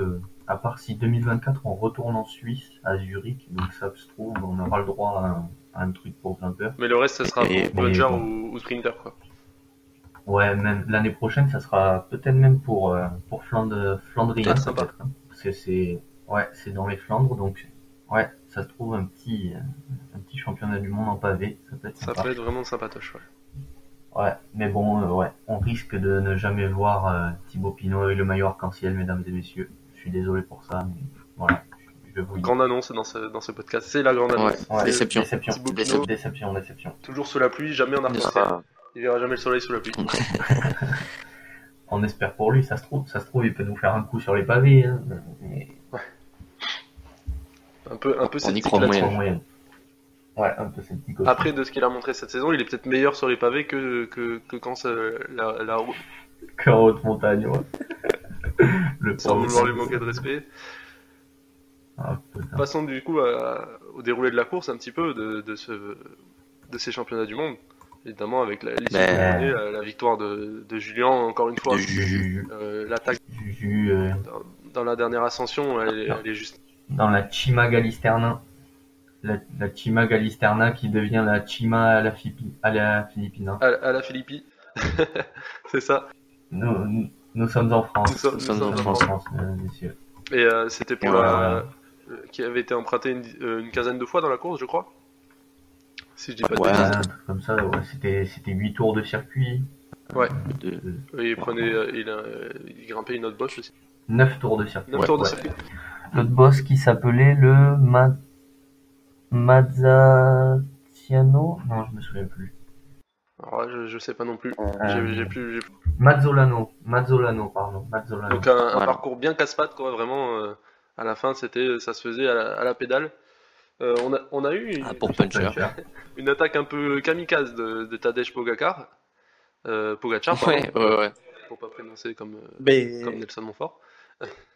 à part si 2024 on retourne en Suisse, à Zurich, donc ça se trouve, on aura le droit à un, truc pour grimpeur. Mais le reste, ça sera pour plunger ou, sprinter, quoi. Ouais, même l'année prochaine, ça sera peut-être même pour, euh, pour Flandre, Flandrien, peut-être. Hein, parce que c'est, ouais, c'est dans les Flandres, donc, ouais, ça se trouve un petit, un petit championnat du monde en pavé. Ça peut être, ça peut être vraiment sympatoche, ouais. Ouais, mais bon, euh, ouais, on risque de ne jamais voir euh, Thibaut Pinot avec le maillot arc-en-ciel, mesdames et messieurs suis désolé pour ça, mais voilà. Je vous grande annonce dans ce, dans ce podcast, c'est la grande annonce. déception. Déception. déception. déception, Toujours sous la pluie, jamais en arc Il verra jamais le soleil sous la pluie. On espère pour lui, ça se trouve, ça se trouve, il peut nous faire un coup sur les pavés. Hein, ouais. Un peu, un peu On y croit moyen. Ouais, un peu Après, de ce qu'il a montré cette saison, il est peut-être meilleur sur les pavés que, que, que quand la, la... Qu'en haute montagne, ouais. Sans vouloir lui manquer de respect. Ah, Passons du coup au déroulé de la course un petit peu de, de, ce, de ces championnats du monde. Évidemment avec la, la, victoire de, de, Julien encore une fois. Euh, l'attaque euh. dans, la dernière ascension, elle, est juste... Dans la Chima Galisterna. La, la, Chima Galisterna qui devient la Chima à la, Philippi, à la Philippine. Hein. À, la Philippi. C'est ça. nous, nous sommes en France. Nous, sommes, en France, messieurs. Et euh, c'était pour la... qui avait été emprunté une, euh, une, quinzaine de fois dans la course, je crois. Si je dis pas de ouais, comme ça, ouais, c'était c'était 8 tours de circuit. Ouais. De... il prenait euh, il, il, grimpait une autre bosse aussi. 9 tours de circuit. 9 tours de circuit. L'autre boss qui s'appelait le Ma... Mazzatiano? Non, je me souviens plus. Alors je, je sais pas non plus. J'ai j'ai plus, Mazzolano, Mazzolano, pardon, Mazzolano. Donc un, parcours bien casse-pattes, quoi, vraiment. Euh, à la fin, c'était, ça se faisait à la, pédale. Euh, on, a, on a eu une, ah, pour puncher. une attaque un peu kamikaze de, de Tadej Pogacar. Euh, Pogacar, pardon. Ouais, ouais, ouais. Pour pas prononcer comme, euh, comme Nelson Montfort.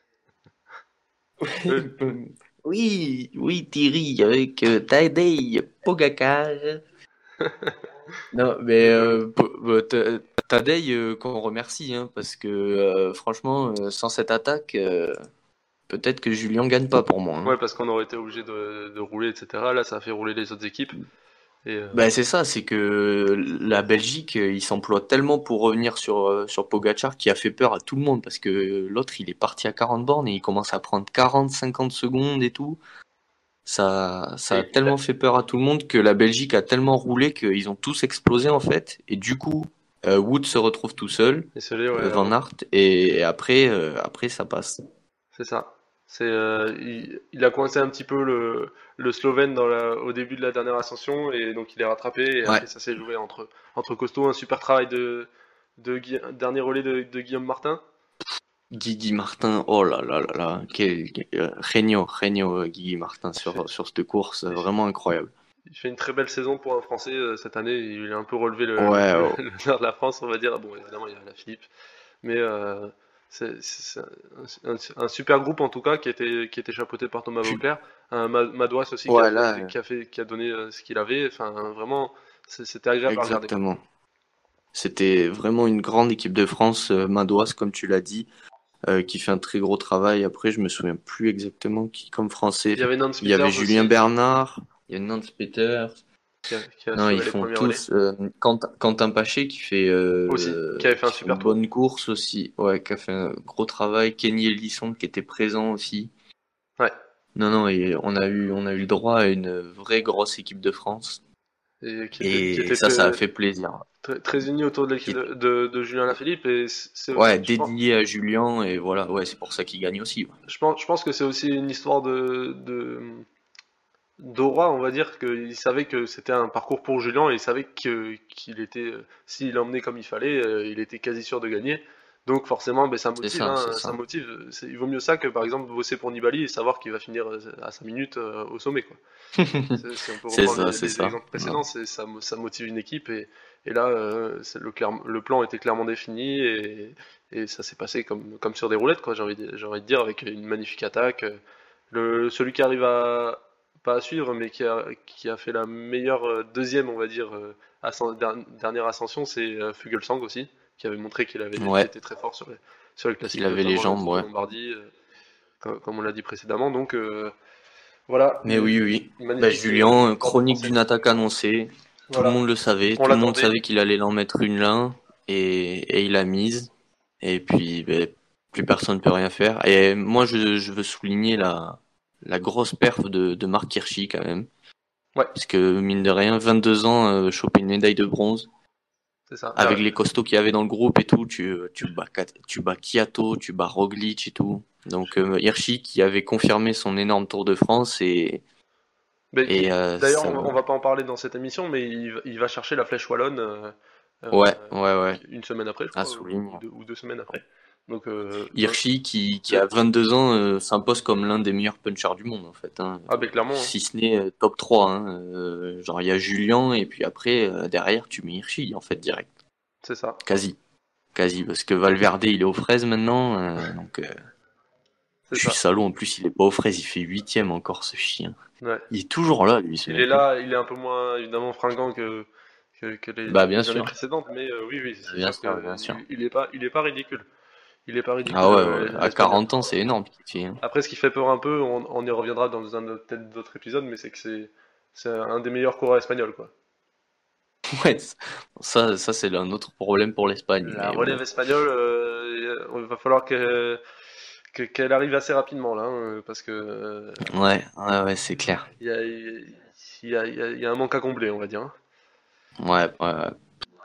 oui, oui, Thierry, avec Tadej Pogacar. non, mais euh, Tadei euh, qu'on remercie, hein, parce que euh, franchement, euh, sans cette attaque, peut-être que Julien gagne pas pour moi. Hein. Ouais, parce qu'on aurait été obligé de, rouler, etc. Là, ça a fait rouler les autres équipes. Bah, c'est ça, c'est que la Belgique, il s'emploie tellement pour revenir sur, sur Pogachar qui a fait peur à tout le monde parce que l'autre, il est parti à 40 bornes et il commence à prendre 40, 50 secondes et tout. Ça, ça a tellement fait peur à tout le monde que la Belgique a tellement roulé qu'ils ont tous explosé en fait. Et du coup, euh, Wood se retrouve tout seul, et euh, Van Aert, et, après, euh, après ça passe. C'est ça. C'est, il, a coincé un petit peu le, le Slovène dans la, au début de la dernière ascension, et donc il est rattrapé, et après ça s'est joué entre, entre Costaud, un super travail de, de dernier relais de, de Guillaume Martin. Guigui Martin, oh là là là là, quel, Regno, Regno Guigui Martin sur, sur cette course, vraiment incroyable. Il fait une très belle saison pour un Français euh, cette année, il a un peu relevé le, nord de la France, on va dire. Bon, évidemment, il y a la Philippe, mais euh, c'est un, super groupe en tout cas qui était, qui était chapeauté par Thomas Vauclair, un Madouas aussi qui, a fait, qui, a donné euh, ce qu'il avait, enfin vraiment, c'était agréable à regarder. Exactement. C'était vraiment une grande équipe de France, Madouas, comme tu l'as dit. Euh, qui fait un très gros travail. Après, je me souviens plus exactement qui comme français. Il y avait, Nance il y avait Julien Bernard, il y a Nance Peters. Non, ils font tous. Euh, Quentin, Paché qui fait euh, aussi, qui avait fait un super bonne course aussi, ouais, qui a fait un gros travail. Kenny Ellison qui était présent aussi. Ouais. Non, non, et on a eu, on a eu le droit à une vraie grosse équipe de France. Et, ça, ça a fait plaisir. Très, très unis autour de l'équipe de, de, Julien Lafilippe. Et ouais, dédié à Julien, et voilà, ouais, c'est pour ça qu'il gagne aussi. Je, pense, je pense que c'est aussi une histoire de, de d'aura, on va dire, qu'il savait que c'était un parcours pour Julien et il savait qu'il était, s'il l'emmenait comme il fallait, euh, il était quasi sûr de gagner. Donc forcément, ben, ça motive. Hein, ça, motive. Il vaut mieux ça que par exemple bosser pour Nibali et savoir qu'il va finir euh, à 5 minutes euh, au sommet. c'est ça, c'est ça. précédents, ça, ça, motive une équipe et, et là, euh, le, le, plan était clairement défini et, et ça s'est passé comme, comme sur des roulettes, j'ai envie, envie, de dire, avec une magnifique attaque. Le, celui qui arrive à pas à suivre, mais qui a, qui a fait la meilleure deuxième, on va dire, dernière ascension, c'est Fugelsang aussi qui avait montré qu'il avait été très fort sur les, sur les classiques. Il avait les jambes, ouais. Lombardie, euh, comme, on l'a dit précédemment. Donc euh, voilà. Mais oui, oui. Bah, Julien, chronique d'une attaque annoncée. Tout le monde le savait. tout le monde savait qu'il allait l'en mettre une là. Et, et il a mise. Et puis, bah, plus personne ne peut rien faire. Et moi, je, je veux souligner la, la grosse perf de, de Marc Hirschi quand même. Ouais. Parce que, mine de rien, 22 ans, euh, choper une médaille de bronze. Avec les costauds qu'il y avait dans le groupe et tout, tu, tu bats, tu bats Kiato, tu bats Roglic et tout. Donc euh, Hirschi qui avait confirmé son énorme Tour de France et. Euh, d'ailleurs, on, va pas en parler dans cette émission, mais il, va chercher la flèche wallonne. Euh, ouais, ouais, ouais. Une semaine après, je crois, ou, deux, semaines après. Donc, euh, Hirschi, qui, qui a 22 ans, euh, s'impose comme l'un des meilleurs punchers du monde, en fait. Hein. Ah, ben clairement. Hein. Si ce n'est euh, top 3. Hein. Genre, il y a Julien, et puis après, derrière, tu mets Hirschi, en fait, direct. C'est ça. Quasi. Quasi, parce que Valverde, il est aux fraises maintenant, donc. je suis salaud, en plus, il est pas aux fraises, il fait 8 encore, ce chien. Ouais. Il est toujours là, lui. Il est là, il est un peu moins, évidemment, fringant que. Que, les, bah, bien sûr. précédentes, mais oui, oui, bien sûr, bien sûr. Il, il, est pas, il est pas ridicule. Il est pas ridicule. Ah ouais, euh, à 40 ans, c'est énorme. Hein. Après, ce qui fait peur un peu, on, y reviendra dans un peut-être d'autres épisodes, mais c'est que c'est, c'est un des meilleurs coureurs espagnols, quoi. Ouais, ça, ça c'est un autre problème pour l'Espagne. La relève espagnole, euh, il va falloir que, qu'elle arrive assez rapidement là, hein, parce que. Euh, ouais, ouais, ouais, c'est clair. Il y a, y, a, y a, un manque à combler, on va dire. Hein. Ouais, ouais,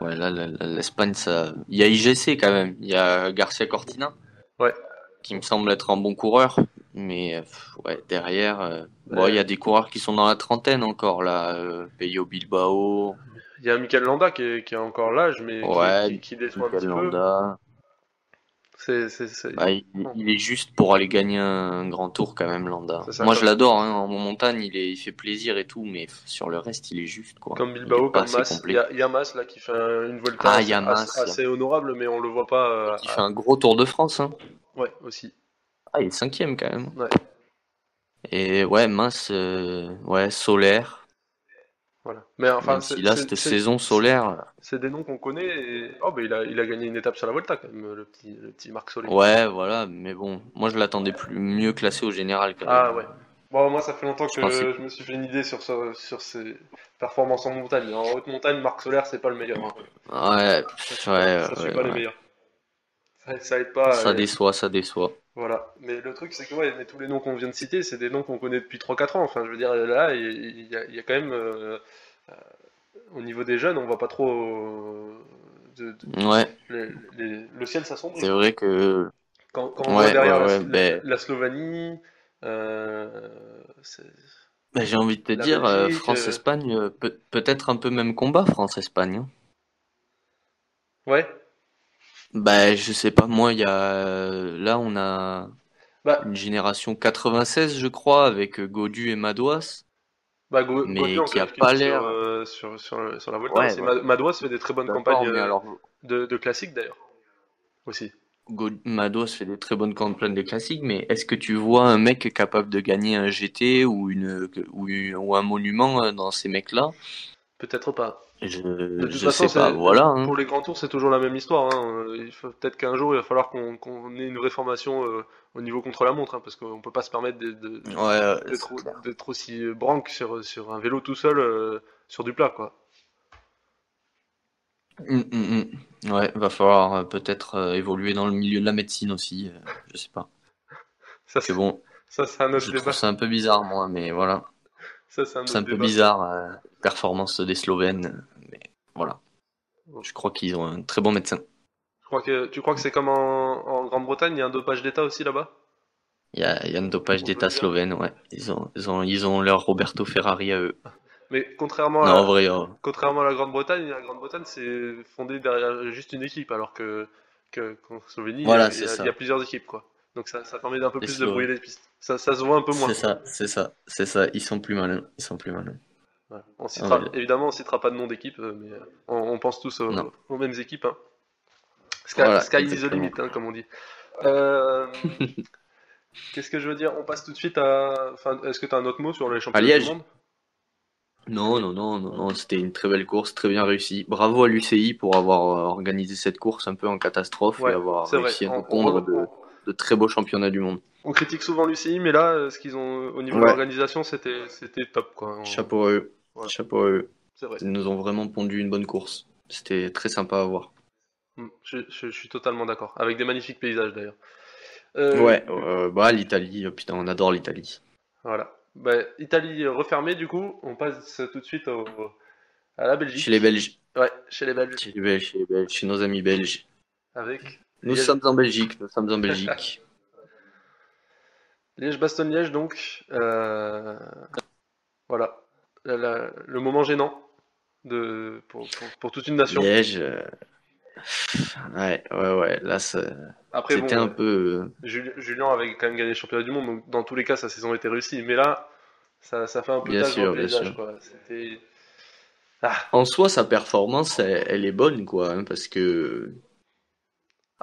Ouais, là, l'Espagne, ça. Il y a IGC quand même. Il y a Garcia Cortina. Ouais. Qui me semble être un bon coureur. Mais ouais, derrière, euh, il y a des coureurs qui sont dans la trentaine encore, là. Euh, Peyo Bilbao. Il y a Michael Landa qui est, qui encore l'âge, mais qui, qui, déçoit un petit Landa. Bah, il, est juste pour aller gagner un grand tour quand même, Landa. Moi, je l'adore. Hein, en montagne, il, est, il fait plaisir et tout, mais sur le reste, il est juste. Quoi. Comme Bilbao, comme Mas. Il y, a, Mas là qui fait une Volta ah, assez, honorable, mais on le voit pas. Euh, il fait un gros Tour de France. Hein. Ouais, aussi. Ah, il est cinquième quand même. Ouais. Et ouais, Mas, euh, ouais, Solaire. Voilà. Mais enfin, si là, cette saison solaire. C'est des noms qu'on connaît. Et... Oh, bah, il, a, il a gagné une étape sur la Volta, quand même, le petit, le petit Marc Soler. Ouais, voilà. Mais bon, moi, je l'attendais plus mieux classé au général. Quand ah, ouais. Bon, moi, ça fait longtemps que je, me suis fait une idée sur, sur, ses performances en montagne. En haute montagne, Marc Solaire, c'est pas le meilleur. Hein. Ouais, ça, ouais, ça, suit pas les meilleurs. Ça, aide pas. Ça déçoit, ça déçoit. Voilà. Mais le truc, c'est que ouais, mais tous les noms qu'on vient de citer, c'est des noms qu'on connaît depuis 3-4 ans. Enfin, je veux dire, là, il y, a, quand même. Euh, euh, au niveau des jeunes, on voit pas trop. Euh, de, ouais. le ciel s'assombrit. C'est vrai que. Quand, on voit derrière la, ben Slovanie. Ben, j'ai envie de te dire, France-Espagne, peut, peut-être un peu même combat, France-Espagne. Hein. Ouais, bah, je sais pas, moi, il y a. Là, on a bah, une génération 96, je crois, avec euh, Godu et Madouas. Bah, mais qui a pas l'air. Euh, sur, sur, sur, la Volta. Ouais, Madouas fait des très bonnes campagnes euh, alors... de, de classiques d'ailleurs. Aussi. Madouas fait des très bonnes campagnes de classiques, mais est-ce que tu vois un mec capable de gagner un GT ou, une, ou, ou un monument dans ces mecs-là? Peut-être pas. Je, je sais pas, voilà. Hein. Pour les grands tours, c'est toujours la même histoire. Hein. Il faut peut-être qu'un jour, il va falloir qu'on ait une réformation euh, au niveau contre la montre, hein, parce qu'on peut pas se permettre d'être aussi branque sur, sur un vélo tout seul euh, sur du plat, quoi. Hum, hum, hum. Ouais, va falloir euh, peut-être évoluer dans le milieu de la médecine aussi. je sais pas. Ça c'est bon. Ça, c'est un autre Je débat. trouve ça un peu bizarre, moi, mais voilà. Ça, c'est un, autre C'est un peu bizarre, euh, performance des Slovènes, mais voilà. Je crois qu'ils ont un très bon médecin. Je crois que, tu crois que c'est comme en, en Grande-Bretagne, il y a un dopage d'État aussi là-bas? Il y a, il y a un dopage d'État slovène, ouais. Ils ont, ils ont, ils ont leur Roberto Ferrari à eux. Mais contrairement Non, à, vrai, euh, contrairement à la Grande-Bretagne, la Grande-Bretagne c'est fondé derrière juste une équipe, alors que, que qu'en Slovénie, Voilà, il, y a, il y a plusieurs équipes, quoi. Donc ça, ça permet d'un peu plus de brouiller les pistes. Ça, ça se voit un peu moins. c'est ça, c'est ça, c'est ça. Ils sont plus malins, ils sont plus malins. Ouais. On citera. Évidemment, on citera pas de nom d'équipe, euh, mais euh, on, on pense tous aux, mêmes équipes. Hein. Sky, Voilà, sky is the limit, hein, comme on dit. Euh, Qu'est-ce que je veux dire? On passe tout de suite à. Enfin, Est-ce que tu as un autre mot sur les championnats du monde? Non, non, non, non, non, c'était une très belle course, très bien réussie. Bravo à l'UCI pour avoir organisé cette course un peu en catastrophe Ouais, et avoir vrai. réussi à On- nous pondre on- de, de très beaux championnats du monde. On critique souvent l'UCI, mais là, euh, ce qu'ils ont au niveau de Ouais. l'organisation, c'était c'était top, quoi. On- Chapeau à eux, Ouais. chapeau à eux. C'est vrai. Ils nous ont vraiment pondu une bonne course. C'était très sympa à voir. Mm, Je, je- je suis totalement d'accord. Avec des magnifiques paysages, d'ailleurs. Euh, Ouais, euh, bah l'Italie, oh, putain, on adore l'Italie. Voilà. Bah, Italie euh, refermée, du coup, on passe tout de suite au- à la Belgique. Chez les Belges, Ouais, chez les Belges. chez les Belges, chez les Belges, chez nos amis belges. Avec Nous Liège- sommes en Belgique, nous sommes en Belgique. Liège-Bastogne-Liège, donc. euh, Voilà. La- la- le moment gênant de... pour, pour- pour toute une nation. Liège, euh, ouais, ouais, ouais, là, bon, c'était un peu. euh, Juli- Julien avait quand même gagné le championnat du monde, donc dans tous les cas, sa saison était réussie. Mais là, ça, ça fait un peu Bien sûr, bien sûr. quoi. C'était. En soi, sa performance, elle, elle est bonne, quoi, hein, parce que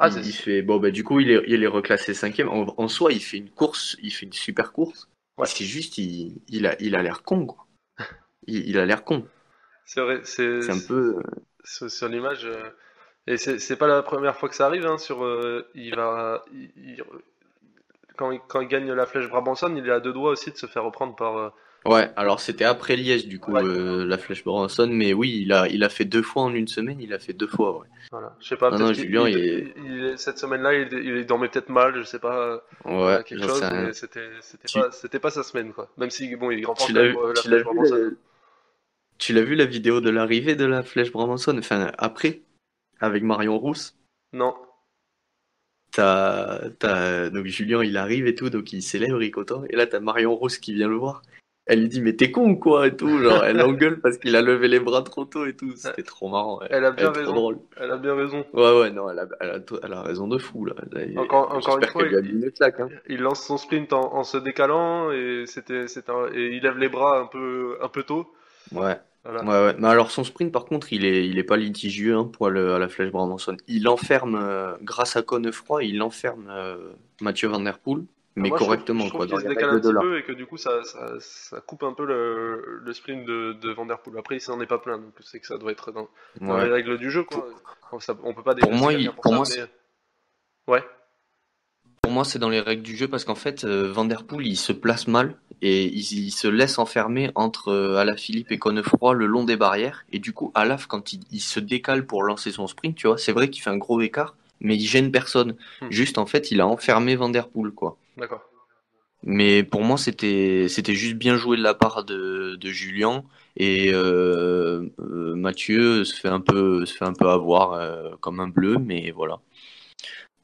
Ah, il, fait bon, bah du coup, il est, il est reclassé cinquième. En, en soi, il fait une course, il fait une super course. Ouais. C'est juste, il, il a, il a l'air con, quoi. Il, il a l'air con. c'est vrai, c'est un peu. euh, sur, l'image. euh, Et c'est c'est pas la première fois que ça arrive. Hein, sur, euh, il va, il- il- quand, il, quand il gagne la flèche Brabanson, il est à deux doigts aussi de se faire reprendre par. Euh, Ouais, alors c'était après Liège, du coup, Ouais. euh, la flèche Branson, mais oui, il a, il a fait deux fois en une semaine, il a fait deux fois, ouais. voilà. Je sais pas. Non, peut-être non, Julien, il- il est- il est- cette semaine-là, il, il dormait peut-être mal. Je sais pas. Ouais, quelque chose, mais c'était c'était Tu- pas, c'était pas sa semaine, quoi. Même si, bon, il remporte vu, euh, la flèche la- tu l'as vu la vidéo de l'arrivée de la flèche Brabanson, enfin après, avec Marion Rousse? Non. T'as, t'as, donc Julien il arrive et tout, donc il célèbre, il est content, et là t'as Marion Rousse qui vient le voir. Elle lui dit mais t'es con ou quoi et tout, genre elle l'engueule parce qu'il a levé les bras trop tôt et tout, c'était trop marrant. Elle a bien Elle raison. drôle. Elle a bien raison. Ouais ouais non, elle a, elle a, elle a raison de fou là. Il- Encore- encore une fois, qu'elle lui a il- mis une claque. Hein. Il lance son sprint en, en se décalant et c'était, et il lève les bras un peu, un peu tôt. Ouais. Voilà. Ouais, ouais. Mais alors son sprint par contre il est, il est pas litigieux hein, pour le- à la flèche Brabanson. Il enferme, euh, grâce à Connefroy, il enferme euh, Mathieu Van Der Poel, mais Moi, je trouve- correctement je trouve quoi, dans se décale un petit peu et que du coup ça, ça, ça coupe un peu le, le sprint de, de Van Der Poel. Après, il s'en est pas plein, donc c'est que ça doit être dans, dans Ouais. les règles du jeu. Quoi. On, ça- on peut pas Pour moi, il- pour ça, moi, mais- Ouais. Pour moi, c'est dans les règles du jeu parce qu'en fait, euh, Van Der Poel, il se place mal et il, il se laisse enfermer entre euh, Alaphilippe et Connefroy le long des barrières. Et du coup, Alaf, quand il, il se décale pour lancer son sprint, tu vois, c'est vrai qu'il fait un gros écart, mais il gêne personne. Hmm. Juste, en fait, il a enfermé Van Der Poel, quoi. D'accord. Mais pour moi, c'était c'était juste bien joué de la part de, de Julien et euh, euh, Mathieu se fait un peu se fait un peu avoir euh, comme un bleu, mais voilà.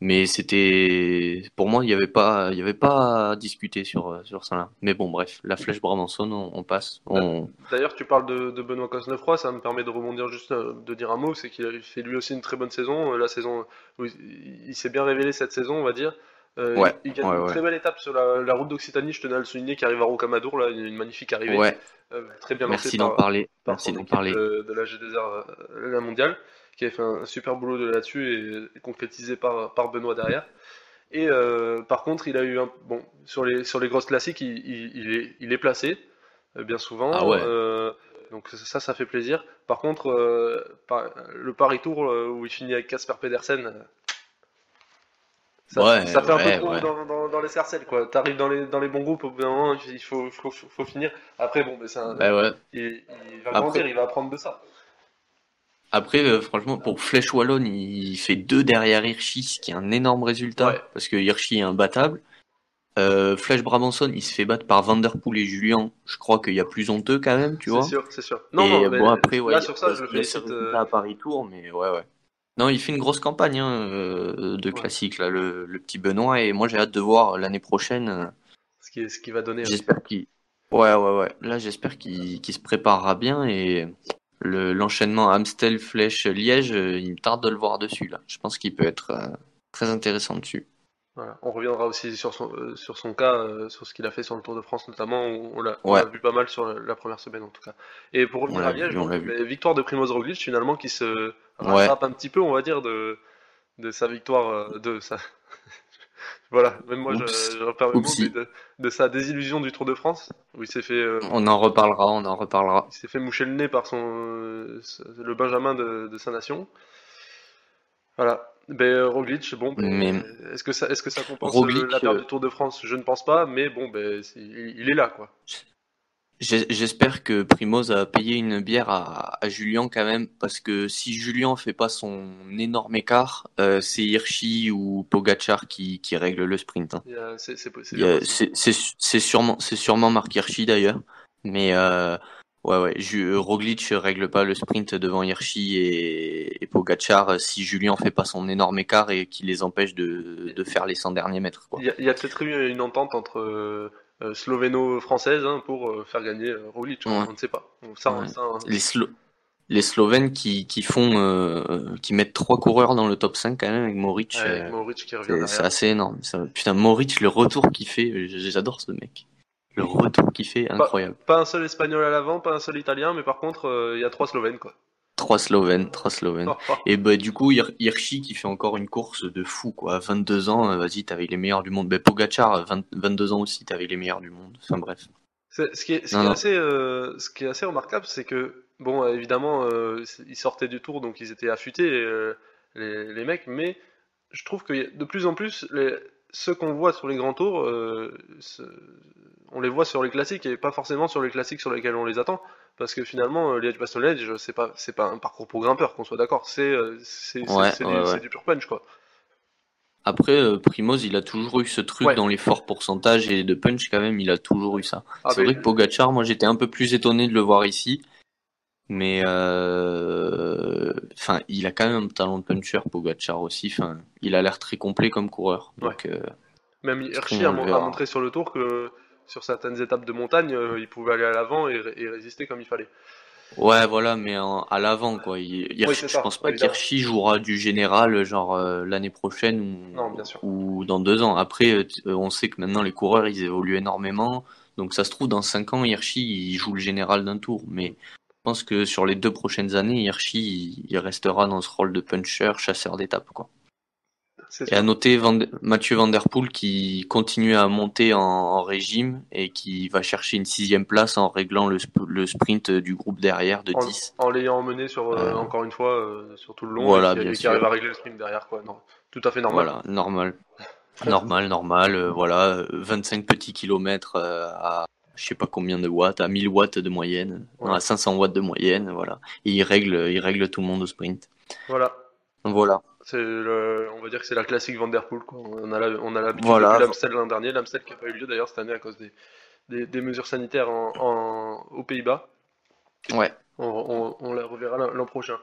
Mais c'était pour moi, il n'y avait pas il y avait pas à discuter sur sur ça là. Mais bon, bref, la flèche Brabanson, on, on passe. On... D'ailleurs, tu parles de, de Benoît Cosnefroy, ça me permet de rebondir juste de dire un mot, c'est qu'il a fait lui aussi une très bonne saison. La saison, où il s'est bien révélé cette saison, on va dire. Euh, Ouais, il, il gagne ouais, une ouais. très belle étape sur la, la route d'Occitanie, je tenais à le souligner, qui arrive à Rocamadour, là, une, une magnifique arrivée. Ouais, Euh, très bien merci d'en par, parler. par Merci d'en parler. de, de la GDR euh, la mondiale, qui a fait un super boulot de là-dessus et, et concrétisé par, par Benoît derrière. Et euh, par contre, il a eu un bon sur les sur les grosses classiques, il, il- il est il est placé euh, bien souvent. Ah ouais. Euh, donc ça, ça fait plaisir. Par contre, euh, par- le Paris Tour euh, où il finit avec Casper Pedersen, euh, ça, Ouais, ça fait un peu trop ouais. dans, dans, dans les cercelles quoi. T'arrives dans les dans les bons groupes, au bout d'un moment, il faut faut, faut, faut finir. Après bon, mais c'est un- Bah ouais. il, il va Après- grandir, il va apprendre de ça. Après, euh, franchement, pour Flèche Wallonne, il fait deux derrière Hirschi, ce qui est un énorme résultat, parce que Hirschi est imbattable. Euh, Flash Brabanson, il se fait battre par Vanderpool et Julien. Je crois qu'il y a plus honteux quand même, tu vois. C'est sûr, c'est sûr. Non, bon, après, ouais, là, sur ça, je le félicite. à Paris Tour, mais ouais, ouais. Non, il fait une grosse campagne hein, euh, de classique, là, le, petit Benoît, et moi j'ai hâte de voir l'année prochaine. Euh, ce qui, ce qui va donner. J'espère qu'il. Ouais, ouais, ouais. Là, j'espère qu'il se préparera bien et l'enchaînement Amstel, Flèche, Liège, il me tarde de le voir dessus, là. Je pense qu'il peut être très intéressant dessus. On reviendra aussi sur son, euh, sur son cas, euh, sur ce qu'il a fait sur le Tour de France notamment. On, l'a vu pas mal sur la, première semaine en tout cas. Et pour revenir à Liège, victoire de Primoz Roglic finalement qui se rattrape un petit peu, on va dire, de, de sa victoire, euh, de sa... voilà, même moi je, repère de, de, sa désillusion du Tour de France où il s'est fait. on en reparlera, on en reparlera. Il s'est fait moucher le nez par son le Benjamin de, de sa nation. Voilà. Ben, Roglic, bon, ben, est-ce que ça, est-ce que ça compense la perte du Tour de France? Je ne pense pas, mais bon, ben, il est là, quoi. J'espère que Primoz a payé une bière à, Julien quand même, parce que si Julien fait pas son énorme écart, euh, c'est Hirschi ou Pogachar qui, qui règle le sprint. Hein. C'est sûrement, sûrement Marc Hirschi d'ailleurs, mais euh, Ouais, ouais. Je, Roglic règle pas le sprint devant Hirschi et, et Pogacar si Julien fait pas son énorme écart et qui les empêche de, de faire les 100 derniers mètres. Il y a, peut-être eu une entente entre euh, slovéno-française hein, pour euh, faire gagner euh, Roglic. On ne sait pas. Ça, les, les Slovènes qui, qui font, euh, qui mettent trois coureurs dans le top 5 quand même avec Moric. C'est assez énorme. putain, Moric, le retour qu'il fait, j'adore ce mec le retour qu'il fait, incroyable. Pas, un seul espagnol à l'avant, pas un seul italien, mais par contre, euh, il y a trois slovènes, quoi. Trois slovènes, trois slovènes. Et bah, du coup, Hirschi qui fait encore une course de fou, quoi. 22 ans, euh, vas-y, t'avais les meilleurs du monde. Bah, Pogacar, 22 ans aussi, t'avais les meilleurs du monde. Enfin, bref. Ce qui est, assez, euh, ce qui est assez remarquable, c'est que, bon, évidemment, ils sortaient du tour, donc ils étaient affûtés, les, les, mecs, mais je trouve que de plus en plus, les, ceux qu'on voit sur les grands tours, on les voit sur les classiques et pas forcément sur les classiques sur lesquels on les attend. Parce que finalement, euh, Liège Bastogne Liège, c'est pas, c'est pas un parcours pour grimpeurs, qu'on soit d'accord. C'est, euh, du, pur punch, quoi. Après, euh, Primoz, il a toujours eu ce truc dans les forts pourcentages et de punch, quand même, il a toujours eu ça. Ah, c'est vrai que Pogachar, moi, j'étais un peu plus étonné de le voir ici. Mais, enfin, il a quand même un talent de puncher, Pogachar aussi. Enfin, il a l'air très complet comme coureur. Donc, même Hirschi a montré sur le tour que sur certaines étapes de montagne, euh, il pouvait aller à l'avant et, résister comme il fallait. Ouais, voilà, mais à l'avant, quoi. je pense pas qu'Hirschi jouera du général, genre euh, l'année prochaine ou, dans deux ans. Après, euh, on sait que maintenant les coureurs, ils évoluent énormément. Donc ça se trouve, dans cinq ans, Hirschi, il joue le général d'un tour. Mais pense que sur les deux prochaines années, Hirschi, il restera dans ce rôle de puncher, chasseur d'étapes, quoi. Et à noter Mathieu Van Der Poel qui continue à monter en, régime et qui va chercher une sixième place en réglant le, sprint du groupe derrière de 10. En l'ayant emmené sur, euh, euh, encore une fois euh, sur tout le long et qui, arrive à régler le sprint derrière. Quoi. Non, tout à fait normal. Voilà, normal. normal, normal. voilà, 25 petits kilomètres à je sais pas combien de watts, à 1000 watts de moyenne, à 500 watts de moyenne, voilà. Et il règle, il règle tout le monde au sprint. Voilà. Voilà. C'est on va dire que c'est la classique Vanderpool. Quoi. On a l'habitude voilà. l'Amstel l'an dernier, l'Amstel qui n'a pas eu lieu d'ailleurs cette année à cause des, des, mesures sanitaires en, aux Pays-Bas. Ouais. On, la reverra l'an prochain.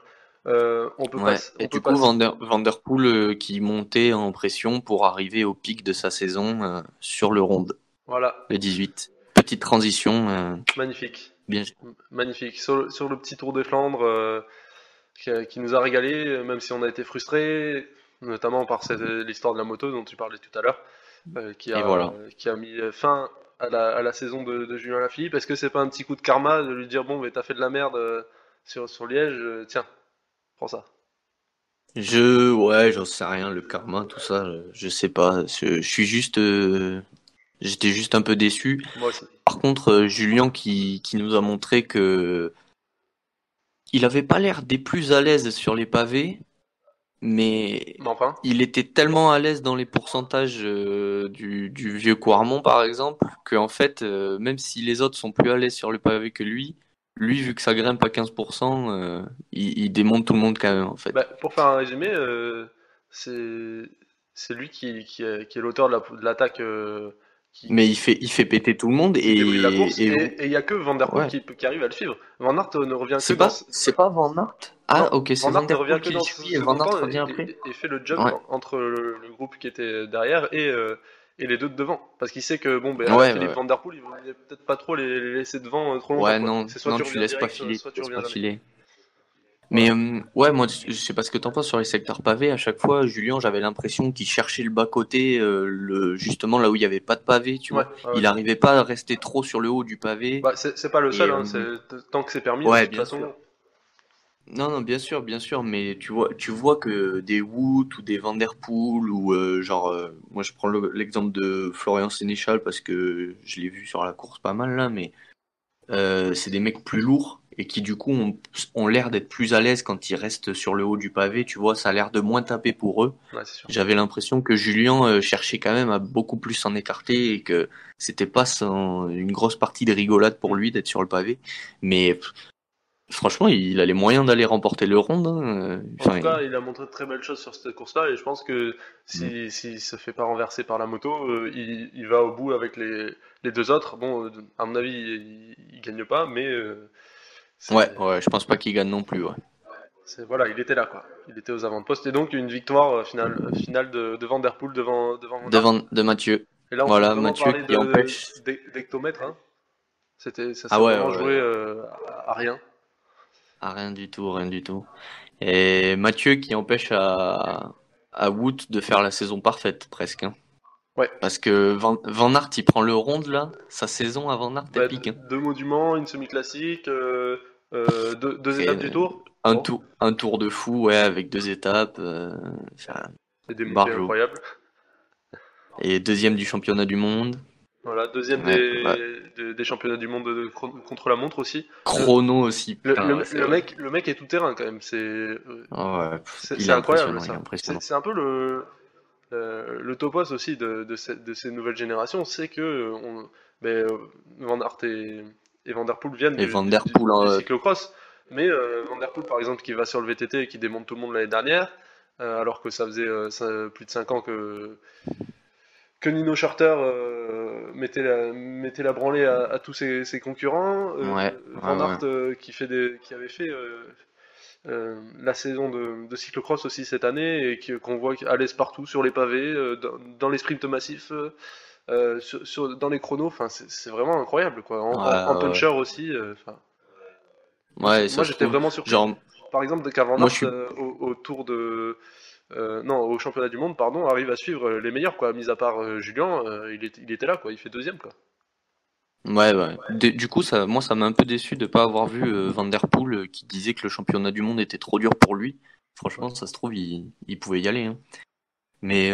Euh, on peut et du coup, Vanderpool euh, qui montait en pression pour arriver au pic de sa saison euh, sur le ronde. Voilà. Le 18. Petite transition. Magnifique. Bien. Magnifique. Sur, sur, le petit Tour des Flandres qui, nous a régalé, même si on a été frustré, notamment par l'histoire de la moto dont tu parlais tout à l'heure, euh, qui, a, qui a mis fin à la, à la saison de, de, Julien Lafilippe. Est-ce que c'est pas un petit coup de karma de lui dire bon, mais t'as fait de la merde euh, sur, sur Liège, euh, tiens, prends ça Je, ouais, j'en sais rien, le karma, tout ça, je, sais pas. Je, suis juste, j'étais juste un peu déçu. Par contre, Julien qui, qui nous a montré que il avait pas l'air des plus à l'aise sur les pavés, mais il était tellement à l'aise dans les pourcentages euh, du, vieux Quarmont par exemple, qu'en fait, euh, même si les autres sont plus à l'aise sur le pavé que lui, lui, vu que ça grimpe à 15%, euh, il, démonte tout le monde quand même en fait. Bah, pour faire un résumé, c'est lui qui, est, l'auteur de l'attaque Mais il fait, il fait péter tout le monde et il n'y a que Van Der Poel qui, arrive à le suivre. Van Aert ne revient que pas, C'est pas Van Aert Ah, ok, c'est Van, Der Poel qui suit et Van Aert revient après. Et, fait le job entre le, groupe qui était derrière et, euh, et les deux de devant. Parce qu'il sait que bon, ben, Philippe Van Der Poel, il va peut-être pas trop les, laisser devant euh, trop longtemps. Ouais, non, non tu, laisses pas filer. Soit tu reviens pas filer. Mais euh, ouais, moi, je sais pas ce que t'en penses sur les secteurs pavés. À chaque fois, Julien, j'avais l'impression qu'il cherchait le bas côté, euh, le, justement là où il y avait pas de pavé. Tu vois, il arrivait pas à rester trop sur le haut du pavé. Bah, c'est pas le seul. Hein, euh, tant que c'est permis. Ouais, bien sûr. Non, non, bien sûr, bien sûr, mais tu vois, tu vois que des Wood ou des Vanderpool ou genre, moi je prends l'exemple de Florian Sénéchal parce que je l'ai vu sur la course pas mal là, mais c'est des mecs plus lourds et qui du coup ont, l'air d'être plus à l'aise quand ils restent sur le haut du pavé, tu vois, ça a l'air de moins taper pour eux. J'avais l'impression que Julien euh, cherchait quand même à beaucoup plus s'en écarter et que c'était pas une grosse partie de rigolade pour lui d'être sur le pavé. Mais franchement, il a les moyens d'aller remporter le round. Hein. en tout cas, il... a montré de très belles choses sur cette course-là et je pense que s'il si, se fait pas renverser par la moto, euh, il, va au bout avec les, deux autres. Bon, à mon avis, il, il gagne pas, mais euh, Ouais, ouais, je pense pas qu'il gagne non plus. Ouais. Voilà, il était là, quoi. Il était aux avant-postes. Et donc, une victoire euh, finale, euh, finale de, de Van Der Poel devant, devant, devant de Mathieu. Et là, on voilà, Mathieu qui de, empêche. D'hectomètre, hein. C'était, ça s'est ah ouais, vraiment joué euh, à rien. À rien du tout, rien du tout. Et Mathieu qui empêche à, à Wood de faire la saison parfaite, presque. Hein. Ouais. Parce que Van, Van Aert, il prend le ronde là, sa saison à Van Aert, ouais, épique. Hein. Deux Mans, une semi-classique, euh, deux, étapes du tour un, tour un tour de fou, ouais, avec deux étapes. Euh, c'est des incroyables. Et deuxième du championnat du monde. Voilà, deuxième des, des, championnats du monde de, contre la montre aussi. Chrono aussi. Le, le, mec, le mec est tout terrain quand même. C'est euh, c'est incroyable. C'est un peu le, le topos aussi de, de, ces, de ces nouvelles générations. C'est que on, ben, Van Aert et, et Vanderpool viennent et du, Vanderpool, du, du, cyclocross. Mais euh, Vanderpool, par exemple, qui va sur le VTT et qui démonte tout le monde l'année dernière, euh, alors que ça faisait euh, plus de 5 ans que, que Nino Charter euh, mettait, la, mettait la branlée à, à tous ses, ses concurrents. Ouais, Van Aert qui, fait des, qui avait fait la saison de, de, cyclocross aussi cette année et qu'on voit à l'aise partout sur les pavés, dans, dans, les sprints massifs. Euh, sur, dans les chronos, enfin, c'est vraiment incroyable, quoi. En, puncher aussi. Euh, ouais, moi j'étais vraiment surpris. Genre... Par exemple, qu'avant suis... Euh, au, tour de. non, au championnat du monde, pardon, arrive à suivre les meilleurs, quoi. Mis à part Julien, il, il, était là, quoi. Il fait deuxième, quoi. Ouais, ouais. du coup, ça, moi, ça m'a un peu déçu de pas avoir vu Van Der Poel qui disait que le championnat du monde était trop dur pour lui. Franchement, ça se trouve, il, il pouvait y aller. Hein. Mais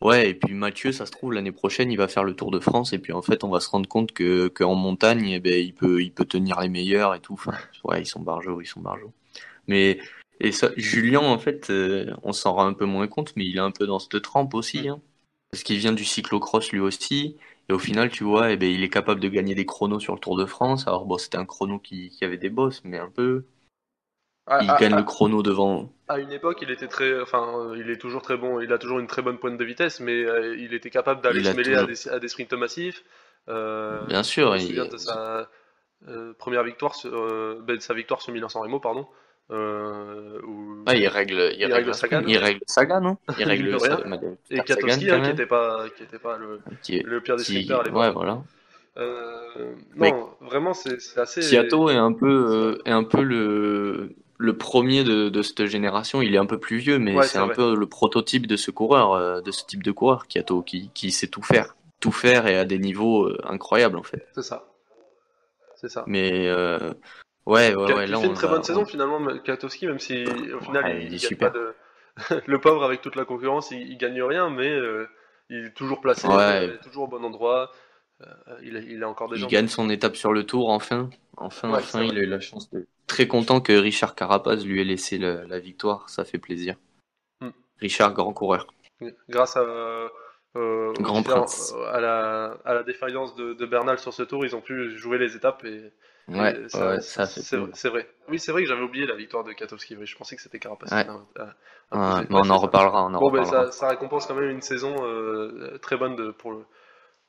Ouais, et puis Mathieu, ça se trouve l'année prochaine, il va faire le Tour de France et puis en fait, on va se rendre compte que qu'en montagne, eh ben, il peut il peut tenir les meilleurs et tout. Enfin, ouais, ils sont barjots, ils sont barjots. Mais et ça, Julien, en fait, euh, on s'en rend un peu moins compte, mais il est un peu dans cette trempe aussi, hein, parce qu'il vient du cyclocross lui aussi. Et au final, tu vois, eh ben, il est capable de gagner des chronos sur le Tour de France. Alors bon, c'était un chrono qui, qui avait des bosses, mais un peu. Ah, il ah, gagne ah. le chrono devant. À une époque, il était très, enfin, euh, il est toujours très bon. Il a toujours une très bonne pointe de vitesse, mais euh, il était capable d'aller se mêler à, des, à, des, sprints massifs. Euh, Bien sûr. Je me souviens de sa première victoire, ben, de sa victoire sur Milan-San Remo, pardon. Où... Ah, il règle, il, il règle, Sagan. Il règle Sagan, non? Il règle rien. Et Katowski, hein, qui n'était pas, qui était pas le, le pire des sprinters à l'époque. Ouais, voilà. Euh, non, vraiment, c'est assez. Kiato est un peu, est un peu le, le premier de, de, cette génération, il est un peu plus vieux, mais c'est un peu le prototype de ce coureur, euh, de ce type de coureur, qui, qui sait tout faire. Tout faire et à des niveaux euh, incroyables, en fait. C'est ça. C'est ça. Mais, euh, ouais, ouais, ouais. Il fait une très bonne saison, finalement, Katowski, même si au final, il, il, super. pas de. le pauvre, avec toute la concurrence, il, il gagne rien, mais il est toujours placé, il est toujours au bon endroit. Il, il a encore des Il gagne son étape sur le tour, enfin. Enfin, enfin, il a eu la chance de très content que Richard Carapaz lui ait laissé la victoire, ça fait plaisir. Hmm. Richard, grand coureur. Grâce à, euh, grand prince. à, la, à la défaillance de, Bernal sur ce tour, ils ont pu jouer les étapes et. Ouais, ça, c'est vrai. Oui, c'est vrai que j'avais oublié la victoire de Katowski. Je pensais que c'était Carapaz. mais on en reparlera. On en bon, ben, ça, ça, récompense quand même une saison euh, très bonne de, pour, le,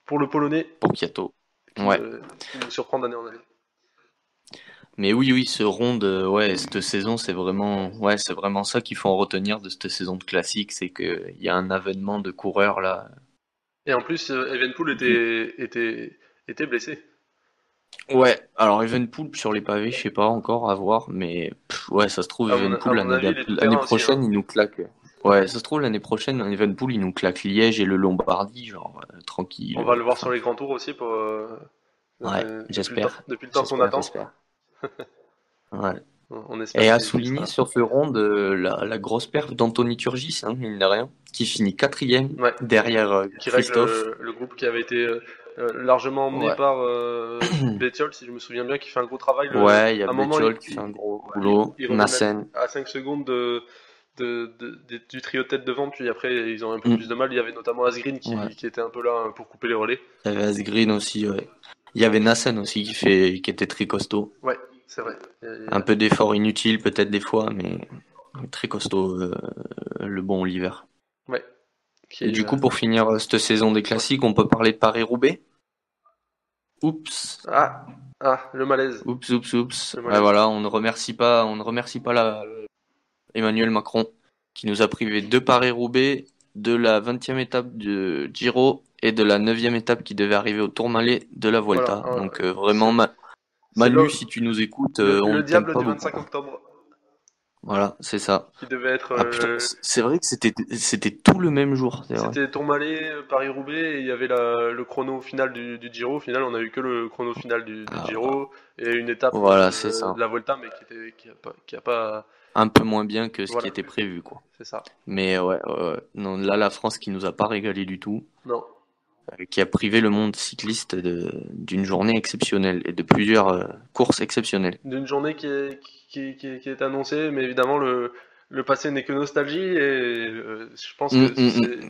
pour le Polonais. Pour Kiato. Ouais. Me surprend d'année en année. Mais oui, oui, ce ronde, ouais, cette saison, c'est vraiment, ouais, c'est vraiment ça qu'il faut en retenir de cette saison de classique, c'est qu'il y a un avènement de coureurs là. Et en plus, euh, Evenpool était, était, était blessé. Ouais, alors Evenpool sur les pavés, je sais pas encore à voir, mais ouais, ça se trouve, Evenpool l'année prochaine, hein. il nous claque. Ouais, ça se trouve, l'année prochaine, Evenpool, il nous claque Liège et le Lombardie, genre, euh, tranquille. On va le voir sur les grands tours aussi pour. Euh, ouais, j'espère. Depuis le temps qu'on attend. ouais. et à souligner sur ce rond de la, grosse perte d'Anthony Turgis, hein, il n'a rien, qui finit quatrième derrière euh, Christophe. le, groupe qui avait été largement emmené par euh, si je me souviens bien, qui fait un gros travail. ouais, il y a Bétiol qui fait un gros boulot. Nassen. À 5 secondes de, de, du trio tête devant, puis après ils ont un peu mm. plus de mal. Il y avait notamment Asgreen qui, qui, était un peu là pour couper les relais. Il y avait Asgreen aussi, ouais. Il y avait Nassen aussi qui, fait, qui était très costaud. Ouais, c'est vrai. Un peu d'effort inutile peut-être des fois, mais très costaud euh, le bon Oliver. Ouais. Et du coup, pour finir euh, cette saison des classiques, on peut parler de Paris-Roubaix Oups. Ah, ah, le malaise. Oups, oups, oups. voilà, on ne remercie pas, on ne remercie pas la, Emmanuel Macron qui nous a privé de Paris-Roubaix, de la 20e étape de Giro et de la 9e étape qui devait arriver au Tourmalet de la Vuelta. Donc euh, vraiment, Manu, si tu nous écoutes, le, on le diable du 25 octobre. Voilà, c'est ça. Qui devait être. Ah, euh, c'est vrai que c'était c'était tout le même jour. C'était Tourmalet, Paris Roubaix, et il y avait la, le chrono final du, du, Giro. Au final, on a eu que le chrono final du, du ah, Giro et une étape voilà, ça. de la Volta, mais qui était qui a pas, qui a pas un peu moins bien que ce qui était prévu, quoi. C'est ça. Mais ouais, non, là, la France qui nous a pas régalé du tout. Non. Euh, qui a privé le monde cycliste d'une journée exceptionnelle et de plusieurs euh, courses exceptionnelles. D'une journée qui est, qui, qui, qui, est annoncée, mais évidemment, le, le passé n'est que nostalgie et euh, je pense que mm,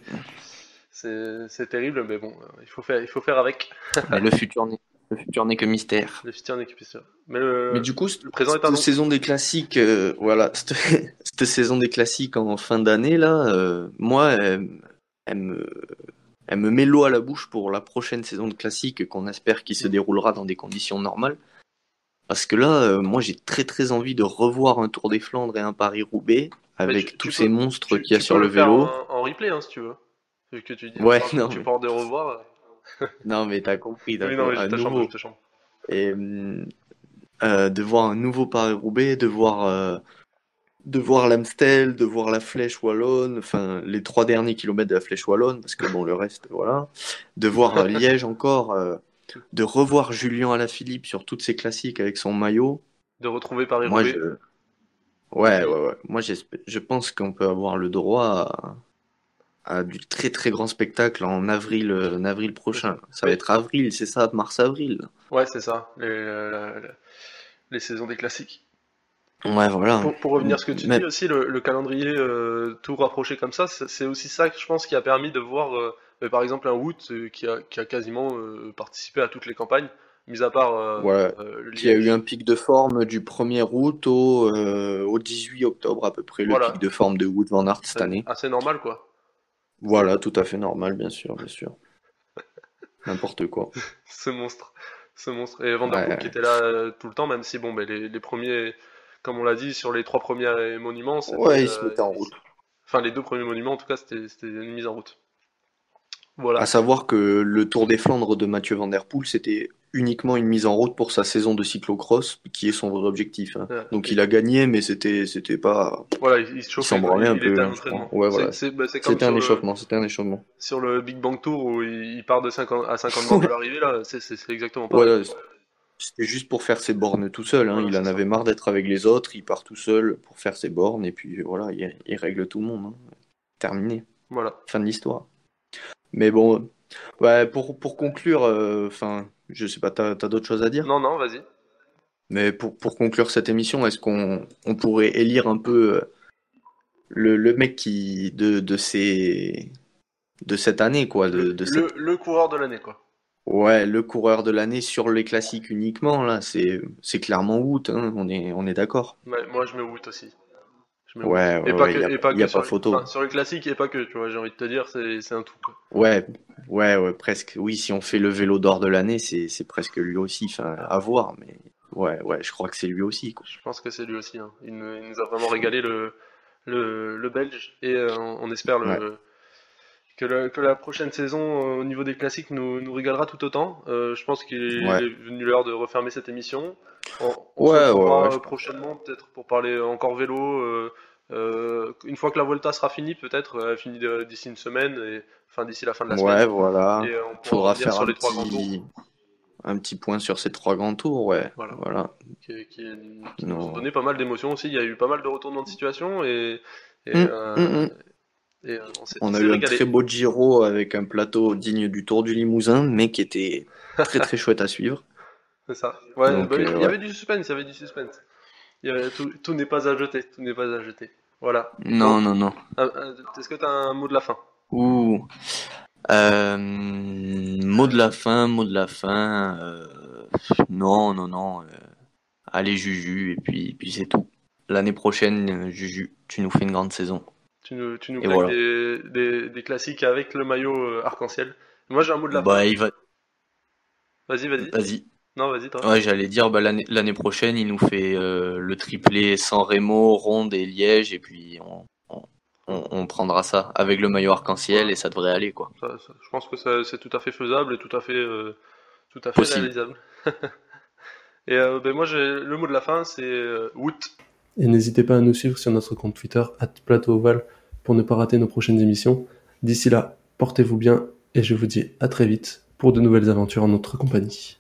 mm, mm. c'est terrible, mais bon, il faut faire, il faut faire avec. mais le futur n'est le futur n'est que mystère. Le futur n'est que mystère. Mais, le... Mais du coup, le présent est cette saison des classiques, euh, voilà, cette, saison des classiques en fin d'année là, euh, moi, elle, me, elle me met l'eau à la bouche pour la prochaine saison de classiques qu'on espère qui se déroulera dans des conditions normales. Parce que là, euh, moi, j'ai très très envie de revoir un Tour des Flandres et un Paris Roubaix avec tous ces monstres qu'il y a sur le, vélo. En, replay, hein, si tu veux. Vu que tu dis, ouais, non, tu pars de revoir non, mais t'as compris. nouveau... Et euh, de voir un nouveau Paris-Roubaix, de voir, euh, de voir l'Amstel, de voir la Flèche Wallonne, enfin les trois derniers kilomètres de la Flèche Wallonne, parce que bon, le reste, voilà. De voir euh, Liège encore, de revoir Julien Alaphilippe sur toutes ses classiques avec son maillot. De retrouver Paris-Roubaix. Ouais, ouais, ouais. Moi, je pense qu'on peut avoir le droit à du très très grand spectacle en avril, euh, en avril prochain. Ça va être avril, c'est ça, mars-avril. Ouais, c'est ça, les, les, saisons des classiques. Ouais, voilà. Pour, revenir à ce que tu dis aussi, le, calendrier euh, tout rapproché comme ça, c'est aussi ça que je pense qui a permis de voir, euh, par exemple, un Wout qui, a, qui a quasiment participé à toutes les campagnes, mis à part. ouais, qui a eu un pic de forme du 1er août au, au 18 octobre à peu près, le pic de forme de Wout Van Aert cette année. Assez normal, quoi. Voilà, tout à fait normal, bien sûr, bien sûr. N'importe quoi. ce monstre. Ce monstre. Et Van Der qui était là euh, tout le temps, même si bon, ben, les, premiers, comme on l'a dit, sur les trois premiers monuments. Ouais, ils se mettaient en route. Enfin, les deux premiers monuments, en tout cas, c'était une mise en route. Voilà. À savoir que le Tour des Flandres de Mathieu Van Der Poel, c'était uniquement une mise en route pour sa saison de cyclocross, qui est son vrai objectif. Hein. Donc il a gagné, mais c'était c'était pas. Voilà, il, se chauffait. Il un peu. Ouais, voilà. Bah, c'était un échauffement. C'était un échauffement. Sur le Big Bang Tour où il part de 50 à 50 bornes de l'arrivée là, c'est exactement pareil. c'était juste pour faire ses bornes tout seul. Hein. il en avait marre d'être avec les autres. Il part tout seul pour faire ses bornes et puis voilà, il, règle tout le monde. Hein. Terminé. Voilà. Fin de l'histoire. Mais bon, ouais, pour pour conclure, euh, enfin. Je sais pas, t'as as, d'autres choses à dire? Non, non, vas-y. Mais pour, pour conclure cette émission, est-ce qu'on on pourrait élire un peu euh, le, le mec qui de, de, ces, de cette année, quoi de, de le, le, coureur de l'année, quoi. Ouais, le coureur de l'année sur les classiques uniquement, là, c'est clairement Wout, hein, on est, on est d'accord. Ouais, moi, je mets Wout aussi. ouais, ouais, et pas que, y a, et pas, photo. sur les classiques et pas que, tu vois, j'ai envie de te dire, c'est un tout. Quoi. Ouais, ouais, ouais, presque. Oui, si on fait le vélo d'or de l'année, c'est presque lui aussi. Enfin, à voir, mais ouais, ouais, je crois que c'est lui aussi. Quoi. Je pense que c'est lui aussi. Hein. Il, nous a vraiment régalé le, le, le Belge et euh, on espère le, que, que, la prochaine saison euh, au niveau des classiques nous, nous régalera tout autant. Euh, je pense qu'il est venu l'heure de refermer cette émission. On, on ouais, se ouais, prochainement peut-être pour parler encore vélo. Une fois que la Volta sera finie, peut-être, finie d'ici une semaine, et, enfin d'ici la fin de la semaine. Ouais, voilà. Et on faudra faire sur les trois grands tours un petit point sur ces trois grands tours, ouais. Voilà. Qui, qui, nous ont donné pas mal d'émotions aussi. Il y a eu pas mal de retournements de situation et. et, euh, mm, mm. Euh, on, a eu un très beau Giro avec un plateau digne du Tour du Limousin, mais qui était très très chouette à suivre. C'est ça. Ouais, bah, euh, il y avait du suspense, il y avait du suspense. tout, n'est pas à jeter, tout n'est pas à jeter. Voilà. Non, non, non. Est-ce que tu as un mot de la fin? Ouh. Euh, mot de la fin, mot de la fin. Euh, non, non, non. Euh, allez, Juju, et puis, puis c'est tout. L'année prochaine, Juju, tu nous fais une grande saison. Tu nous, tu nous des, des, classiques avec le maillot arc-en-ciel. Moi, j'ai un mot de la bah, fin. Il va... Vas-y, vas-y. Vas-y. Non, vas-y, toi. Ouais, j'allais dire, bah, l'année prochaine, il nous fait le triplé sans Remo, Ronde et Liège, et puis on, on, prendra ça avec le maillot arc-en-ciel et ça devrait aller quoi. je pense que c'est tout à fait faisable et tout à fait, euh, tout à fait réalisable. et euh, ben moi, le mot de la fin, c'est euh, août. Et n'hésitez pas à nous suivre sur notre compte Twitter @plateauoval pour ne pas rater nos prochaines émissions. D'ici là, portez-vous bien et je vous dis à très vite pour de nouvelles aventures en notre compagnie.